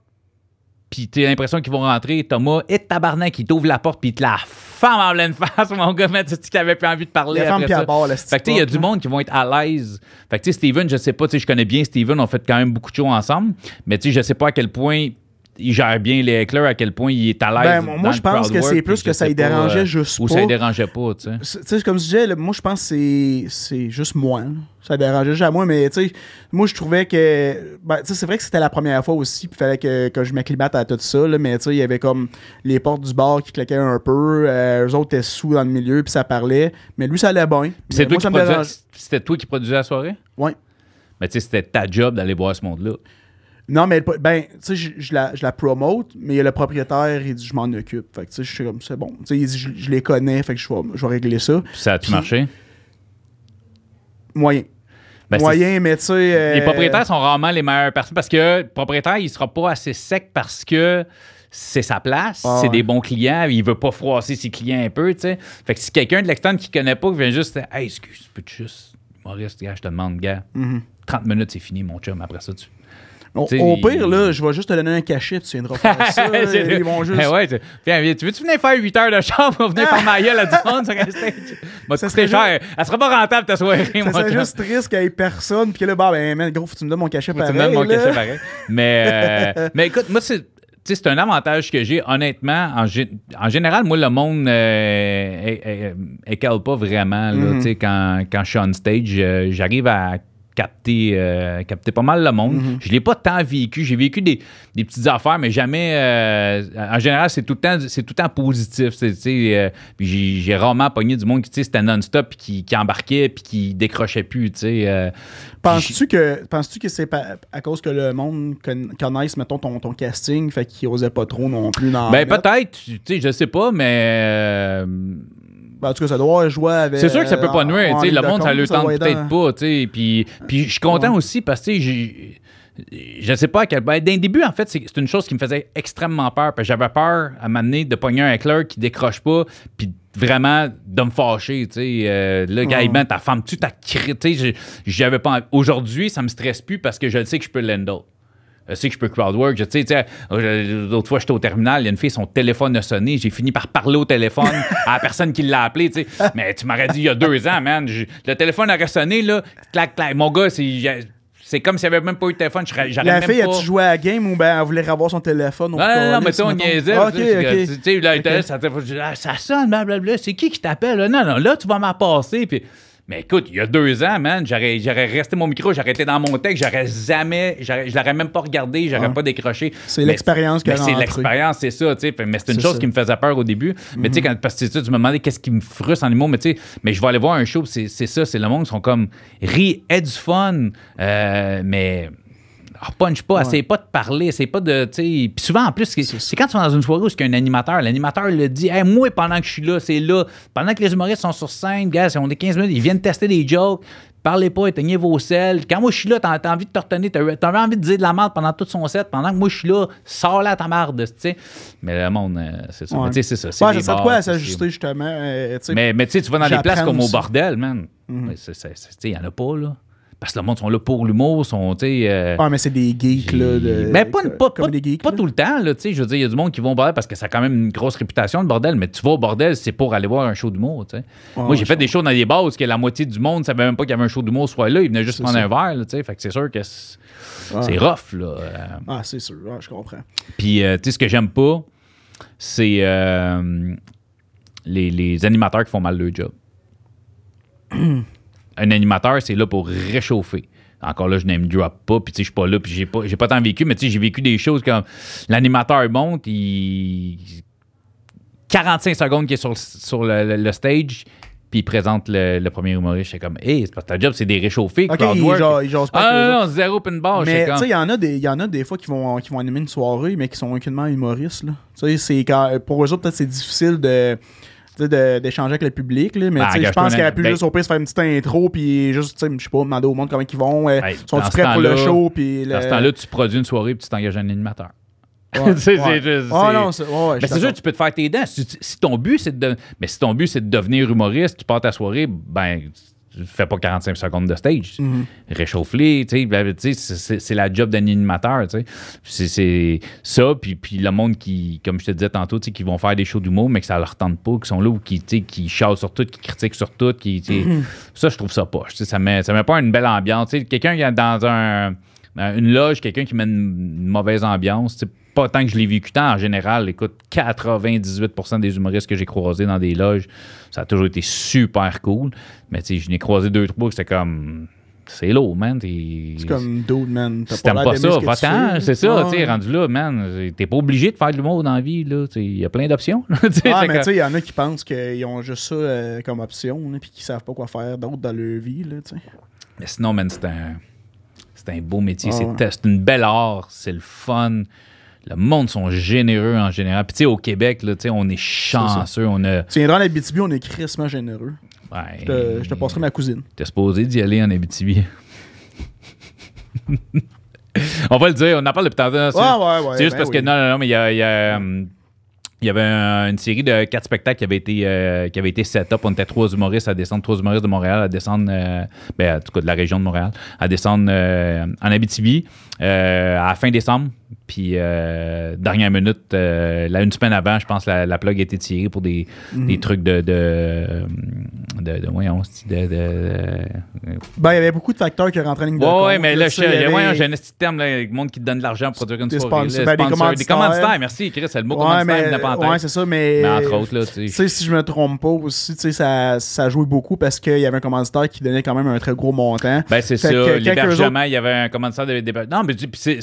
puis t'as l'impression qu'ils vont rentrer. Thomas, et tabarnak, il t'ouvre la porte, puis il te la femme en pleine face, [LAUGHS] mon gars, mais tu sais qu'il avait plus envie de parler après abordent, la Fait que tu sais, il y a du monde qui vont être à l'aise. Fait que tu sais, Steven, je sais pas, tu sais, je connais bien Steven, on fait quand même beaucoup de shows ensemble, mais tu sais, je sais pas à quel point il gère bien les éclairs, à quel point il est à l'aise. Ben, moi, dans je le pense que c'est plus que ça y dérangeait euh, juste Ou pas. ça y dérangeait pas, tu sais. Tu sais, comme je disais, moi, je pense que c'est- juste moi. Ça dérangeait juste à moi, mais tu sais, moi, je trouvais que. Ben, tu sais, c'est vrai que c'était la première fois aussi, puis il fallait que, que je m'acclimate à tout ça, là, mais tu sais, il y avait comme les portes du bar qui claquaient un peu, euh, eux autres étaient sous dans le milieu, puis ça parlait, mais lui, ça allait bien. C'est toi moi, qui produisais-. C'était toi qui produisais la soirée? Ouais. Mais tu sais, c'était ta job d'aller voir ce monde-là. Non, mais le- ben, tu sais, je, je la, je la promote, mais il y a le propriétaire, il dit je m'en occupe. Fait que tu sais, je suis comme c'est bon. Tu sais, il dit je, je les connais, fait que je vais, je vais régler ça. Puis ça a-tu marché? Moyen. Ben, Moyen, mais tu sais. euh, Les propriétaires sont rarement les meilleures personnes parce que le propriétaire, il sera pas assez sec parce que c'est sa place, Ah c'est ouais. des bons clients, il veut pas froisser ses clients un peu, tu sais. Fait que si quelqu'un de l'extérieur qui connaît pas, qui vient juste, hey, excuse, peux-tu juste, Maurice, gars, je te demande, gars, Mhm. 30 minutes, c'est fini, mon chum, après ça, tu. Au, pire, là, je vais juste te donner un cachet, tu viendras faire [LAUGHS] ça. ils vont juste. Ben ouais, tu, viens, viens, tu veux-tu venir faire 8 heures de chambre pour venir faire ma gueule à du [LAUGHS] monde sur un stage? Ça serait cher. Elle sera pas rentable ta soirée, Ça serait juste triste qu'il y ait personne, puis là, bah, ben, man, gros, faut que tu me donnes mon cachet Faut pareil. tu me donnes mon là. cachet pareil. [LAUGHS] Mais, euh, mais écoute, moi, c'est. C'est un avantage que j'ai, honnêtement. En, en général, moi, le monde euh, é- é- écale pas vraiment. là, sais, quand, quand je suis on stage, euh, j'arrive à capter, euh, capter pas mal le monde. Mhm. Je l'ai pas tant vécu. J'ai vécu des, des petites affaires, mais jamais. euh, en général, c'est tout le temps, c'est tout le temps positif. tu euh, j'ai, rarement pogné du monde qui tu c'était non-stop, qui, qui embarquait, puis qui décrochait plus. tu Penses-tu que, penses que c'est à cause que le monde con- connaisse, mettons, ton, ton casting, fait qu'il osait pas trop non plus dans Ben peut-être, tu je sais pas, mais Ben, en tout cas, ça doit jouer avec. c'est sûr que ça peut pas nuire. en tu sais, le monde, ça le tente peut-être pas. tu Puis, puis je suis content Ouais. aussi parce que tu je sais pas à quel point. D'un début, en fait, c'est une chose qui me faisait extrêmement peur. Parce que j'avais peur à m'amener de pogner un éclair qui décroche pas, puis vraiment de me fâcher. Tu sais, euh, là, ben, ta femme, tu t'as Tu sais, j'ai- j'avais pas. Aujourd'hui, ça me stresse plus parce que je le sais que je peux l'handle. Je sais que je peux crowdwork. Je tu sais, euh, l'autre fois, j'étais au terminal, il y a une fille, son téléphone a sonné. J'ai fini par parler au téléphone [LAUGHS] à la personne qui l'a appelé, tu sais. Mais tu m'aurais dit il y a deux ans, man. je- le téléphone aurait sonné, là. Clac, clac. Mon gars, c'est. C'est comme s'il n'y avait même pas eu de téléphone. J'aurais La fille, pas... a-tu joué à la game ou ben elle voulait avoir son téléphone? Non, non, non, mais tu sais, on niaisait. Ah, tu sais, ok, Tu ok. sais, là, il était là, Ok. ça, ah, ça sonne, blablabla. C'est qui qui t'appelle? Non, non, là, tu vas m'en passer. Puis, mais écoute, il y a deux ans, man, j'aurais, j'aurais resté mon micro, j'aurais été dans mon texte, j'aurais jamais, j'aurais- je l'aurais même pas regardé, j'aurais Ah. pas décroché. C'est Mais- l'expérience a c'est l'expérience, c'est ça, tu sais. Mais c'est une C'est chose ça. Mhm. qui me faisait peur au début. Mais tu sais, quand- parce que tu me demandais qu'est-ce qui me frustre en humour, mais tu sais, mais je vais aller voir un show, c'est, c'est ça, c'est le monde, ils sont comme, ris, aie du fun, euh, mais ah, punch pas, essaye pas de parler, essaye pas de. Puis souvent, en plus, c'est quand tu vas dans une soirée où il y a un animateur, l'animateur le dit Hey, Moi, pendant que je suis là, c'est là. Pendant que les humoristes sont sur scène, gars, on est 15 minutes, ils viennent tester des jokes. Parlez pas, éteignez vos selles. Quand moi je suis là, t'as t'as envie de te retenir, t'as envie de dire de la merde pendant tout son set. Pendant que moi je suis là, sors là ta marde, tu sais. Mais le monde, euh, c'est ça. Ouais. Mais tu sais, c'est ça. Ouais, serait de quoi s'ajuster, justement? euh, mais, mais tu sais, tu vas dans des places comme au bordel, man. Il y en a pas, là. Parce que le monde sont là pour l'humour, sont, tu sais. euh, Ah, mais c'est des geeks, là. De, mais pas, pas, comme pas- des geeks. pas tout le temps, là, tu sais. Je veux dire, il y a du monde qui vont au bordel parce que ça a quand même une grosse réputation, le bordel. Mais tu vas au bordel, c'est pour aller voir un show d'humour, tu sais. Moi, j'ai fait des shows dans des bars où que la moitié du monde savait même pas qu'il y avait un show d'humour soit là. Ils venaient juste prendre ça. un verre, là, tu sais. Fait que c'est sûr que c'est Ouais. c'est rough, là. Euh, Ah, c'est sûr. Ah, je comprends. Puis, euh, tu sais, ce que j'aime pas, c'est euh, les, les animateurs qui font mal leur job. [CLEARS THROAT] Un animateur, c'est là pour réchauffer. Encore là, je n'aime drop pas, puis tu sais, je suis pas là, puis j'ai pas, j'ai pas tant vécu, mais tu sais, j'ai vécu des choses comme l'animateur monte, il. 45 secondes qu'il est sur, le- sur le, le- le stage, puis il présente le, le premier humoriste. J'étais comme, hey, c'est parce que ta job, c'est des réchauffer, Ok, crowd il work. jase- il jase pas avec Ah non, zéro bar. Mais tu sais, il y en a des, y en a des fois qui vont, qui vont animer une soirée, mais qui sont aucunement humoristes. Là. Tu sais, c'est quand, pour eux autres, peut-être c'est difficile de tu sais, de- d'échanger avec le public, là, mais sais, je pense qu'il aurait pu ben- juste au pire se faire une petite intro, puis juste, je sais pas, demander au monde comment ils vont, euh, Hey, sont-ils prêts pour le show, puis le... Dans ce temps-là, tu produis une soirée puis tu t'engages un animateur. Ouais, [LAUGHS] C'est- ouais. juste- c'est- non, c'est ouais, sûr, tu peux te faire tes dents. Si, si ton but, c'est de, mais si ton but, c'est de devenir humoriste, tu pars ta soirée, ben, fais pas 45 secondes de stage. Mhm. Réchauffe-les, tu sais, ben, c'est- la job d'un animateur, tu sais. C'est- ça, puis, puis le monde qui, comme je te disais tantôt, tu sais, qui vont faire des shows d'humour, mais que ça leur tente pas, qui sont là ou qui, tu sais, qui chialent sur tout, qui critiquent sur tout, qui, tu sais, Mhm. ça, je trouve ça poche. tu sais, Ça met, ça met pas une belle ambiance. Tu sais, Quelqu'un qui est dans un, une loge, quelqu'un qui met une, une mauvaise ambiance, tu sais, pas tant que je l'ai vécu tant en général. Écoute, 98% des humoristes que j'ai croisés dans des loges, ça a toujours été super cool. Mais tu sais, je n'ai croisé deux, trois que c'était comme. C'est lourd, man. C'est comme dude, man. t'as Si t'aimes pas d'aimer ça, va-t'en. C'est ça, tu sais, rendu là, man. T'es pas obligé de faire de l'humour dans la vie, là. Il y a plein d'options. [LAUGHS] Ah, mais tu sais, il y en a qui pensent qu'ils ont juste ça euh, comme option, puis qui savent pas quoi faire d'autre dans leur vie, là, tu sais. Mais sinon, man, c'est un, c'est un beau métier. Ah c'est, ouais. c'est une belle art. C'est le fun. Le monde sont généreux en général. Puis, tu sais, au Québec, là, on est chanceux. On a. Tu viendras en Abitibi, on est crissement généreux. Ouais, Je te, je te passerai ma cousine. T'es supposé d'y aller en Abitibi. [LAUGHS] on va le dire, on en parle depuis tantôt. hein, Ouais, ouais, ouais. c'est juste ben parce oui. que non, non, non, mais il y a. il y a, hum, il y avait un- une série de quatre spectacles qui avait été euh, qui avait été set up. On était trois humoristes à descendre, trois humoristes de Montréal à descendre, euh, ben, en tout cas de la région de Montréal, à descendre euh, en Abitibi à la fin décembre. Puis euh, dernière minute, euh, là, une semaine avant, je pense la, la plug a été tirée pour des, Mhm. des trucs de de, de, de, voyons, de, de- Ben, il y avait beaucoup de facteurs qui rentraient en ligne de Ouais, compte. mais là, avait- j'ai un petit terme, là, le monde qui te donne de l'argent pour produire une Des soirée. sponsors, là, ben, des commanditaires. merci, Chris, c'est le mot Ouais, commanditaire, mais, il n'a pas en tête. ouais, c'est ça, mais. Mais entre autres, là, tu Tu sais. si je me trompe pas aussi, tu sais, ça, ça jouait beaucoup parce qu'il y avait un commanditaire qui donnait quand même un très gros montant. Ben, c'est ça. L'hébergement, il y avait un commanditaire de. Non, mais tu sais,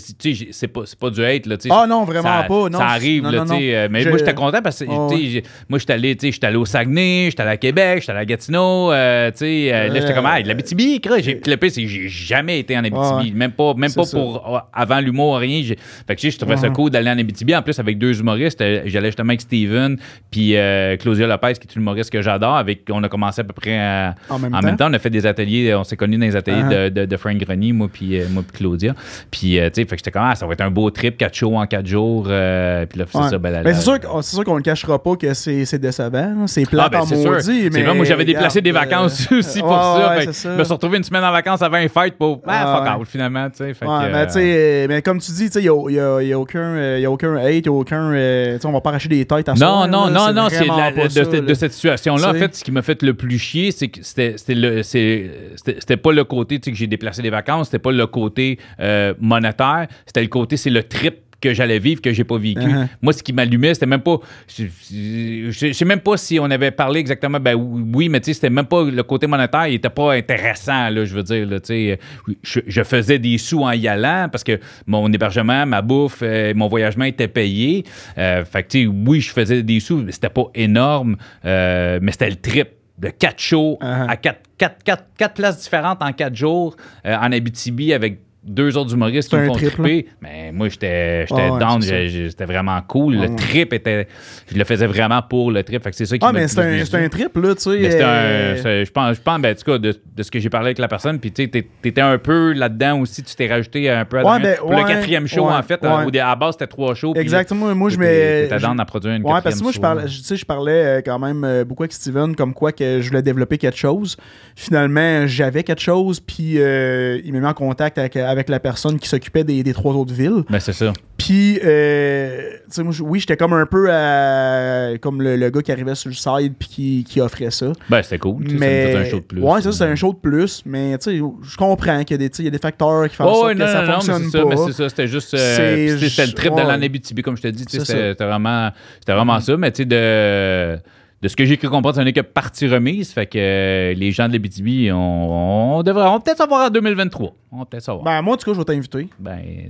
c'est pas, c'est pas du hate, là. Ah non, vraiment ça, pas. Non, ça arrive, non, là, non, euh, Mais Je- moi, j'étais content parce que, Ah sais, j'ai- moi, j'étais allé, tu sais, j'étais allé au Saguenay, j'étais allé à Québec, j'étais allé à Gatineau, euh, euh, là, j'étais comme, ah, de l'Abitibi, le pire, c'est que j'ai jamais été en Abitibi. Ouais. Même pas, même pas ça. pour avant l'humour, rien. Fait que, tu sais, je trouvais ça cool d'aller en Abitibi. En plus, avec deux humoristes, j'allais justement avec Steven, puis euh, Claudia Lopez, qui est une humoriste que j'adore. Avec, on a commencé à peu près à- En même en temps. même temps, on a fait des ateliers, on s'est connus dans les ateliers Uh-huh. de, de, de Frank Grenier, moi puis moi puis Claudia. Puis, tu sais, fait que j'étais comme, ah, ça va être un beau gros trip, quatre shows en quatre jours. euh, puis là, c'est Ouais. ça. Ben, la- c'est la- sûr qu'on- c'est sûr qu'on ne cachera pas que c'est c'est décevant. C'est plat Ah, ben, en c'est vrai, moi, j'avais déplacé des vacances euh, aussi pour ouais, ça. ouais, ça. Je me suis retrouvé une semaine en vacances avant un fight pour. Ah, Ah, fuck ouais. out, finalement. tu sais. Fait Ouais, que, mais, tu sais, euh, mais comme tu dis, il n'y a, y a- y a aucun, euh, y a aucun hate, y a aucun. tu sais, on va pas arracher des têtes à Non, soir, non, là, non, non, c'est de, ça, cette- là. de cette situation-là. En fait, ce qui m'a fait le plus chier, c'est que c'était c'était le- c'est- c'était c'était pas le côté tu sais, que j'ai déplacé les vacances, c'était pas le côté euh, monétaire, c'était le côté, c'est le trip que j'allais vivre que j'ai pas vécu. Uh-huh. Moi, ce qui m'allumait, c'était même pas. Je, sais même pas si on avait parlé exactement. Ben oui, mais tu sais, c'était même pas le côté monétaire. Il était pas intéressant, là, je veux dire. Là, tu sais. je, je faisais des sous en y allant parce que mon hébergement, ma bouffe, euh, mon voyagement était payé. Euh, fait que, tu sais, oui, je faisais des sous, mais c'était pas énorme. euh, mais c'était le trip de quatre shows Uh-huh. à quatre, quatre, quatre, quatre places différentes en quatre jours euh, en Abitibi avec deux autres humoristes qui me font trip, triper. Mais moi, j'étais j'étais Ah down. C'était vraiment cool. Le trip était. Je le faisais vraiment pour le trip. Fait que c'est ça qui Ah, m'a mais c'est un, trip, là, tu sais. Mais euh, un- Je pense, je pense ben, en tout cas, de, de ce que j'ai parlé avec la personne, puis tu sais, t'étais un peu là-dedans aussi, tu t'es rajouté un peu à Ouais, ben, ouais, le quatrième show, ouais, en fait. à la base, c'était trois shows. puis Exactement. Moi, je mets. T'étais down à produire une Ouais, parce que moi, je parlais, je, parlais euh, quand même euh, beaucoup avec Steven, comme quoi que je voulais développer quelque chose. Finalement, j'avais quelque chose, puis il m'a mis en contact avec, avec la personne qui s'occupait des, des trois autres villes. Ben, c'est ça. Puis, euh, tu sais, moi, oui, j'étais comme un peu à- comme le, le gars qui arrivait sur le side puis qui, qui offrait ça. Ben, c'était cool. Ça Mais, un show de plus. ouais, ça, c'est un show de plus. Mais, tu sais, je comprends qu'il y, a des- tu sais, il y a des facteurs qui font Oh, ouais, que non, ça non, mais fonctionne c'est ça, mais pas. c'est ça, c'était juste. euh, c'était le trip ouais. de l'Anabitibi, comme je te dis. C'était vraiment, c'était vraiment ça, mais tu sais, de. De ce que j'ai cru comprendre, ce n'est que partie remise. Fait que euh, les gens de l'Abitibi, on, on devrait on peut-être savoir en 2023. On peut-être savoir. Ben, Ben, moi, en tout cas, je vais t'inviter.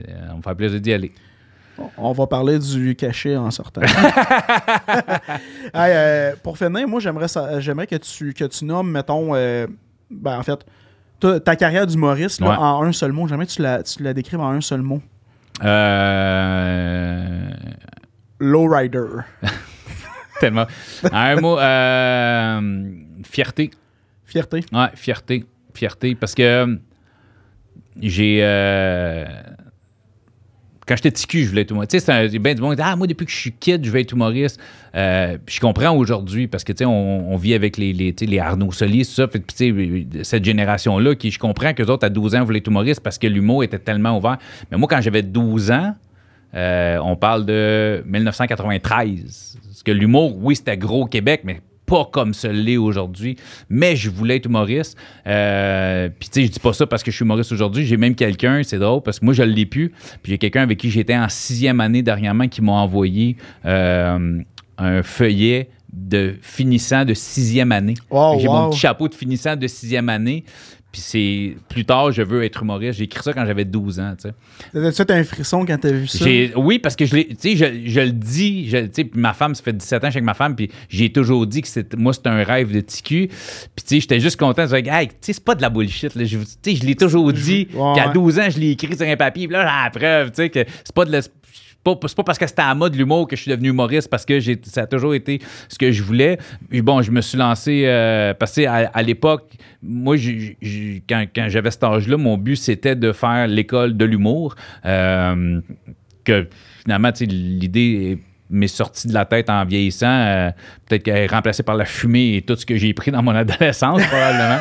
euh, on me fait plaisir d'y aller. On va parler du cachet en sortant. [LAUGHS] Hey, euh, pour finir, moi, j'aimerais que tu, que tu nommes, mettons, ben, en fait, ta, ta carrière d'humoriste Ouais. en un seul mot. J'aimerais que tu la, tu la décrives en un seul mot. Euh, Lowrider. [LAUGHS] [LAUGHS] tellement. Un mot, euh, fierté. Fierté. Ouais, fierté. Fierté. Parce que euh, j'ai. euh, quand j'étais petit cul, je voulais être humoriste. Tu sais, c'est bien du monde Ah, moi, depuis que je suis kid, je vais être humoriste. Euh, puis je comprends aujourd'hui parce que, tu sais, on, on vit avec les, les, les Arnaud tout ça. Fait que, tu sais, cette génération-là, qui je comprends qu'eux autres, à 12 ans, voulaient être humoristes parce que l'humour était tellement ouvert. Mais moi, quand j'avais 12 ans, euh, on parle de 1993. Parce que l'humour, oui, c'était gros au Québec, mais pas comme ce l'est aujourd'hui. Mais je voulais être humoriste. Euh, Puis, tu sais, je dis pas ça parce que je suis humoriste aujourd'hui. J'ai même quelqu'un, c'est drôle, parce que moi, je l'ai plus. Puis, j'ai quelqu'un avec qui j'étais en sixième année dernièrement qui m'a envoyé euh, un feuillet de finissant de sixième année. J'ai wow. mon petit chapeau de finissant de sixième année. Puis c'est plus tard, je veux être humoriste. J'ai écrit ça quand j'avais 12 ans. tu sais. Fait un frisson quand t'as vu ça? Oui, parce que je, je, je le dis, je- puis ma femme, ça fait 17 ans je suis avec ma femme, puis j'ai toujours dit que moi, c'était un rêve de TQ. Puis, tu sais, j'étais juste content de dire, hey, c'est pas de la bullshit. Là. Je, je l'ai toujours dit Ouais, qu'à ouais. 12 ans, je l'ai écrit sur un papier, puis là, j'ai la preuve, que c'est pas de la- pas, c'est pas parce que c'était à mode l'humour que je suis devenu humoriste, parce que j'ai, ça a toujours été ce que je voulais. Puis bon, je me suis lancé, euh, parce que à, l'époque, moi, quand, j'avais cet âge-là, mon but, c'était de faire l'école de l'humour. Euh, que finalement, l'idée est- m'est sortie de la tête en vieillissant. euh, Peut-être qu'elle est remplacée par la fumée et tout ce que j'ai pris dans mon [LAUGHS] adolescence, probablement.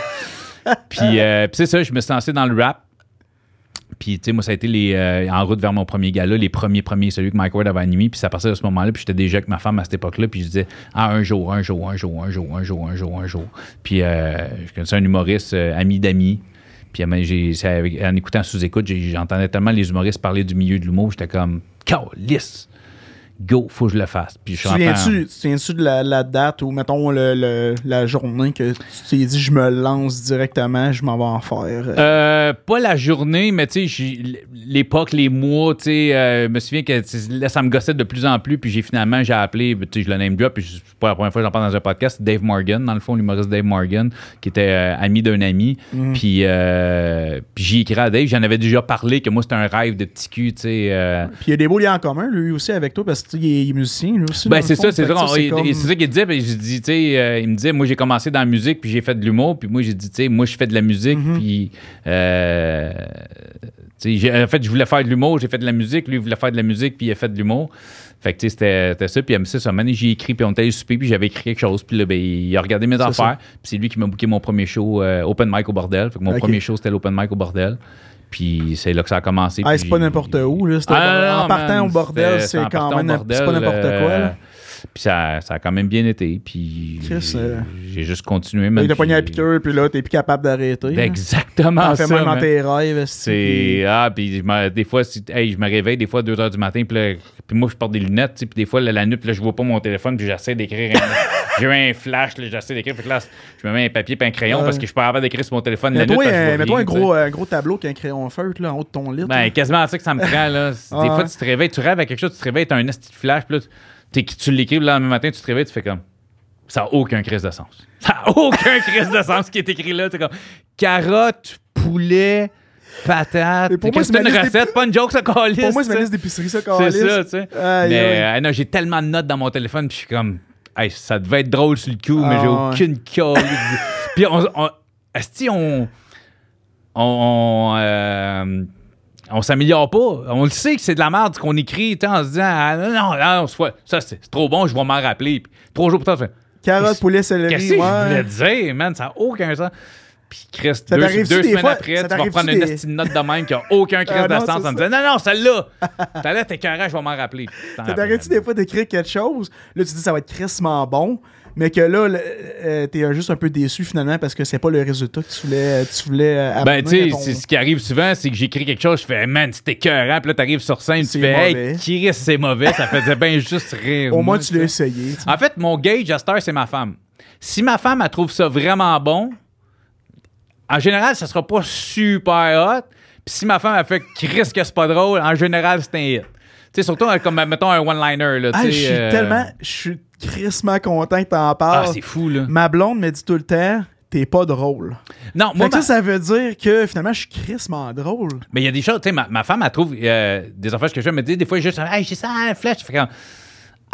puis, puis c'est ça, je me suis lancé dans le rap. Puis, tu sais, moi, ça a été les, euh, en route vers mon premier gala, les premiers, premiers, celui que Mike Ward avait animé. Puis, ça passait de ce moment-là. Puis, j'étais déjà avec ma femme à cette époque-là. Puis, je disais, ah, un jour, un jour, un jour, un jour, un jour, un jour, un jour. Puis, euh, je connaissais un humoriste, euh, ami d'amis. Puis, en écoutant sous-écoute, j'entendais tellement les humoristes parler du milieu de l'humour. J'étais comme, lisse, go, faut que je le fasse. Puis, je Tu suis te rentré en- souviens-tu tu te souviens-tu de la, la date ou, mettons, le, le- la journée que tu t'es dit, je me lance directement, je m'en vais en faire? Euh, pas la journée, mais tu sais, l'époque, les mois, tu sais, euh, je me souviens que là, ça me gossait de plus en plus, puis j'ai finalement, j'ai appelé, tu sais, je le name drop, puis c'est pas la première fois que j'en parle dans un podcast, Dave Morgan, dans le fond, l'humoriste Dave Morgan, qui était euh, ami d'un ami, Mhm. puis, euh, puis j'ai écrit à Dave, j'en avais déjà parlé, que moi, c'était un rêve de petit cul, tu sais. euh, Puis il y a des beaux liens en commun, lui aussi, avec toi, parce est, il est musicien, lui aussi. Ben, c'est ça, c'est ça. c'est comme- ça qu'il disait. j'ai dit, tu sais, euh, il me disait, moi, j'ai commencé dans la musique, puis j'ai fait de l'humour, puis moi, j'ai dit, tu sais, moi, je fais de la musique, Mhm. puis, euh, en fait, je voulais faire de l'humour, j'ai fait de la musique, lui, il voulait faire de la musique, puis il a fait de l'humour. Fait que, tu sais, c'était ça. Puis, ça, ça m'a j'ai écrit, puis on était allé souper, puis j'avais écrit quelque chose. Puis là, ben, il a regardé mes affaires. Puis c'est lui qui m'a booké mon premier show, euh, Open Mic au bordel. Fait que mon premier show, c'était l'Open Mic au bordel. Puis c'est là que ça a commencé. Ah, c'est pas n'importe où. Là. Ah, non, en partant man, au bordel, c'est quand même c'est pas n'importe quoi. euh, Là. Puis ça, ça a quand même bien été. Puis j'ai euh, j'ai juste continué. Il man, t'a pogné puis- la piqûre, puis là, t'es plus capable d'arrêter. Exactement ça, même dans tes rêves. C'est ah puis des fois si- hey, je me réveille des fois à 2 heures du matin puis, là, puis moi je porte des lunettes puis des fois là, la nuit puis là je vois pas mon téléphone puis j'essaie d'écrire un- [LAUGHS] j'ai eu un flash là, j'essaie d'écrire fait que là je me mets un papier puis un crayon parce que je suis pas capable d'écrire sur mon téléphone la nuit Mets-toi un, mets-toi gros, un gros tableau qui a un crayon feutre là, en haut de ton lit. Ben, quasiment ça que ça me prend, là. [LAUGHS] Des fois, tu te réveilles, tu rêves à quelque chose, tu te réveilles, t'as un esti de flash, puis là, tu l'écris, le lendemain matin, tu te réveilles, tu fais comme. Ça n'a aucun crise de sens. [LAUGHS] Ça n'a aucun crise de sens ce qui est écrit là. C'est comme carotte, poulet, patate. Mais pour moi, C'est c'est une recette, pas une joke, ça calisse. Pour moi, c'est ma liste d'épicerie, ça, C'est câlisse. ça, tu sais. Aïe, mais aïe. euh, non, j'ai tellement de notes dans mon téléphone, puis je suis comme, hey, ça devait être drôle sur le coup, mais Ah, j'ai aucune calisse. [LAUGHS] puis on, on, esti, on, on, on, euh, on s'améliore pas. On le sait que c'est de la merde ce qu'on écrit, en se disant, ah, non, non, non, ça c'est trop bon, je vais m'en rappeler. Puis trois jours plus tard, je fais, Carotte, poulet, céleri. qu'est-ce que je ouais. voulais dire, man, ça n'a aucun sens. Puis Chris, deux, t'arrive-tu semaines fois- après, tu vas t'arrive-tu prendre une des- esti de note de même qui n'a aucun Chris [LAUGHS] Ah, de sens en me disant, non, non, celle-là, celle-là, t'es carré, je vais m'en rappeler. Ça t'arrête-tu des fois d'écrire quelque chose? Là, tu dis ça va être crissement bon, mais que là, le- euh, t'es juste un peu déçu finalement parce que c'est pas le résultat que tu voulais, tu voulais euh, Ben, tu sais, ton- ce qui arrive souvent, c'est que j'écris quelque chose, je fais, man, c'était écœurant, puis là, t'arrives sur scène, tu fais, mauvais. hey, Chris, c'est mauvais, ça faisait bien juste rire. Au moins, moi, tu l'as essayé. En fait, mon gauge à c'est ma femme. Si ma femme, elle trouve ça vraiment bon, en général, ça sera pas super hot. Puis si ma femme, elle fait Chris que c'est pas drôle, en général, c'est un hit. Tu sais, surtout euh, comme, mettons, un one-liner, là, tu Ah, sais. je suis euh, tellement, je suis crissement content que t'en Ah, parles. c'est fou, là. Ma blonde me dit tout le temps, t'es pas drôle. Non, Fait moi, que ma- ça, ça veut dire que finalement, je suis crissement drôle. Mais il y a des choses, tu sais, ma, ma femme, elle trouve euh, des affaires que je fais, me dit des fois juste, hey, j'ai ça la flèche. Je fais comme,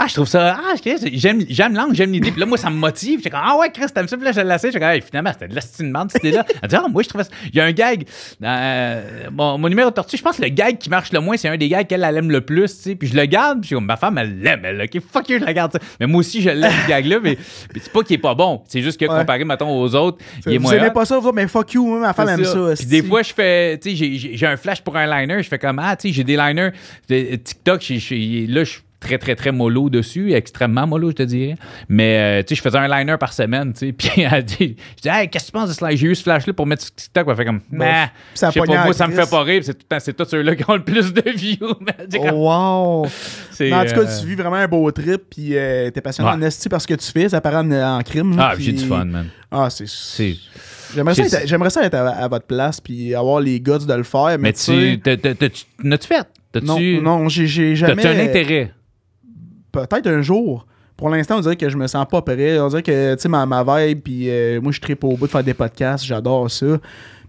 ah, je trouve ça, ah, j'aime, j'aime l'angle, j'aime l'idée. Puis là, moi, ça me motive. Je fais comme, ah ouais, Chris, t'aimes ça, puis là, je l'ai comme, hey, finalement, c'était de la style de merde, cette idée-là. Elle dit, ah, moi, je trouve ça. Il y a un gag, euh, mon, mon numéro de tortue, je pense que le gag qui marche le moins, c'est un des gags qu'elle elle aime le plus, tu sais. Puis je le garde, puis je suis comme, ma femme, elle l'aime, elle, ok, fuck you, je la garde. ça. Mais moi aussi, je l'aime, ce gag-là, mais, mais c'est pas qu'il est pas bon. C'est juste que Ouais. comparé, mettons, aux autres, il est moins pas ça, vous mais fuck you, moi, ma femme aime ça. Puis esti. des fois, je fais, tu sais, j'ai- un flash pour un liner, je fais comme, ah, tu sais, j'ai des liners de TikTok, là, je suis très, très, très mollo dessus, extrêmement mollo, je te dirais. Mais, euh, tu sais, je faisais un liner par semaine, tu sais, [LAUGHS] puis elle dit, je dis, hey, qu'est-ce que tu penses de ce liner? J'ai eu ce flash-là pour mettre sur TikTok, elle fait comme, nah, ça je sais pas, moi, ça me fait pas rire, c'est tout le temps, c'est tous ceux-là qui ont le plus de views. [LAUGHS] Comme, Oh, wow! [LAUGHS] Mais en tout cas, euh, tu vis vraiment un beau trip, puis euh, t'es passionné Ouais. en esti parce que tu fais, ça paraît en, en crime. Ah, puis- j'ai du fun, man. Ah, c'est. J'aimerais ça, ça être à, à votre place, puis avoir les guts de le faire, mais, Mais tu t'as- t'as- n'as-tu fait? Non, non, j'ai jamais. t'as-tu un intérêt? Peut-être un jour. Pour l'instant, on dirait que je me sens pas prêt. On dirait que, tu sais, ma, ma vibe, puis euh, moi, je tripe au bout de faire des podcasts, j'adore ça.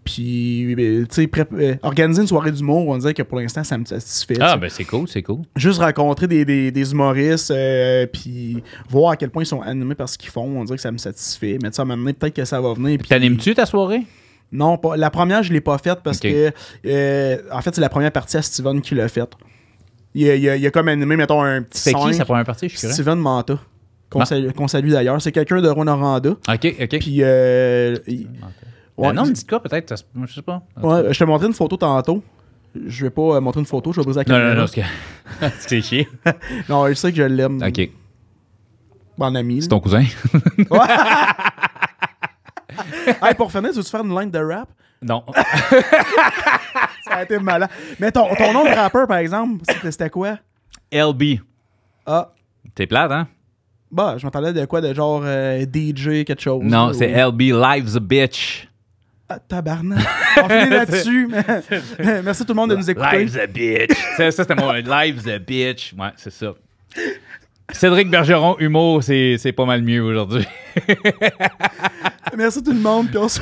Puis, euh, tu sais, euh, organiser une soirée d'humour, on dirait que pour l'instant, ça me satisfait. Ah, ben c'est cool, c'est cool. Juste rencontrer des, des, des humoristes, euh, puis voir à quel point ils sont animés par ce qu'ils font, on dirait que ça me satisfait. Mais tu sais, à un moment donné, peut-être que ça va venir. T'animes-tu ta soirée? Non, pas, la première, je l'ai pas faite parce que, euh, en fait, c'est la première partie à Steven qui l'a faite. Il a, il, a, il a comme animé, mettons, un petit C'est qui? sa première partie? Je suis curieux. Steven Manta. Qu'on Ah. salue, qu'on salue d'ailleurs. C'est quelqu'un de Rwanda. OK, OK. Puis, euh, il- Ouais, ouais, non, me dites quoi, peut-être? Je sais pas. ouais, je te montrer une photo tantôt. Je vais pas euh, montrer une photo, je vais briser la Non, caméra. non, non, c'est que- [LAUGHS] c'est chier. [LAUGHS] Non, je sais que je l'aime. OK. En ami. C'est ton cousin? [LAUGHS] Hey, pour finir, tu veux-tu faire une line de rap? non. Ça a été malin. Mais ton, ton nom de rappeur, par exemple, c'était quoi? LB. Ah, T'es plate, hein? bah, je m'entendais de quoi? De genre euh, DJ, quelque chose? Non, ou- c'est LB Lives a Bitch. Ah, tabarnak. On finit [LAUGHS] là-dessus. [LAUGHS] Merci tout le monde de nous écouter. Lives a Bitch. ça, c'était mon Lives a Bitch. Ouais, c'est ça. Cédric Bergeron, humour, c'est c'est pas mal mieux aujourd'hui. [LAUGHS] Merci tout le monde. Puis on se,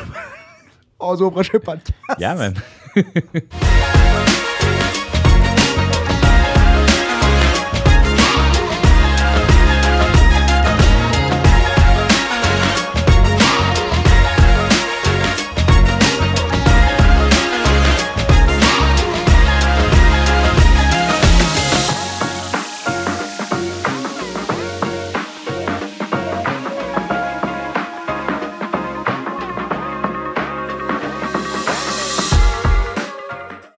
on se voit au prochain podcast. Yeah, man. Yeah. [LAUGHS]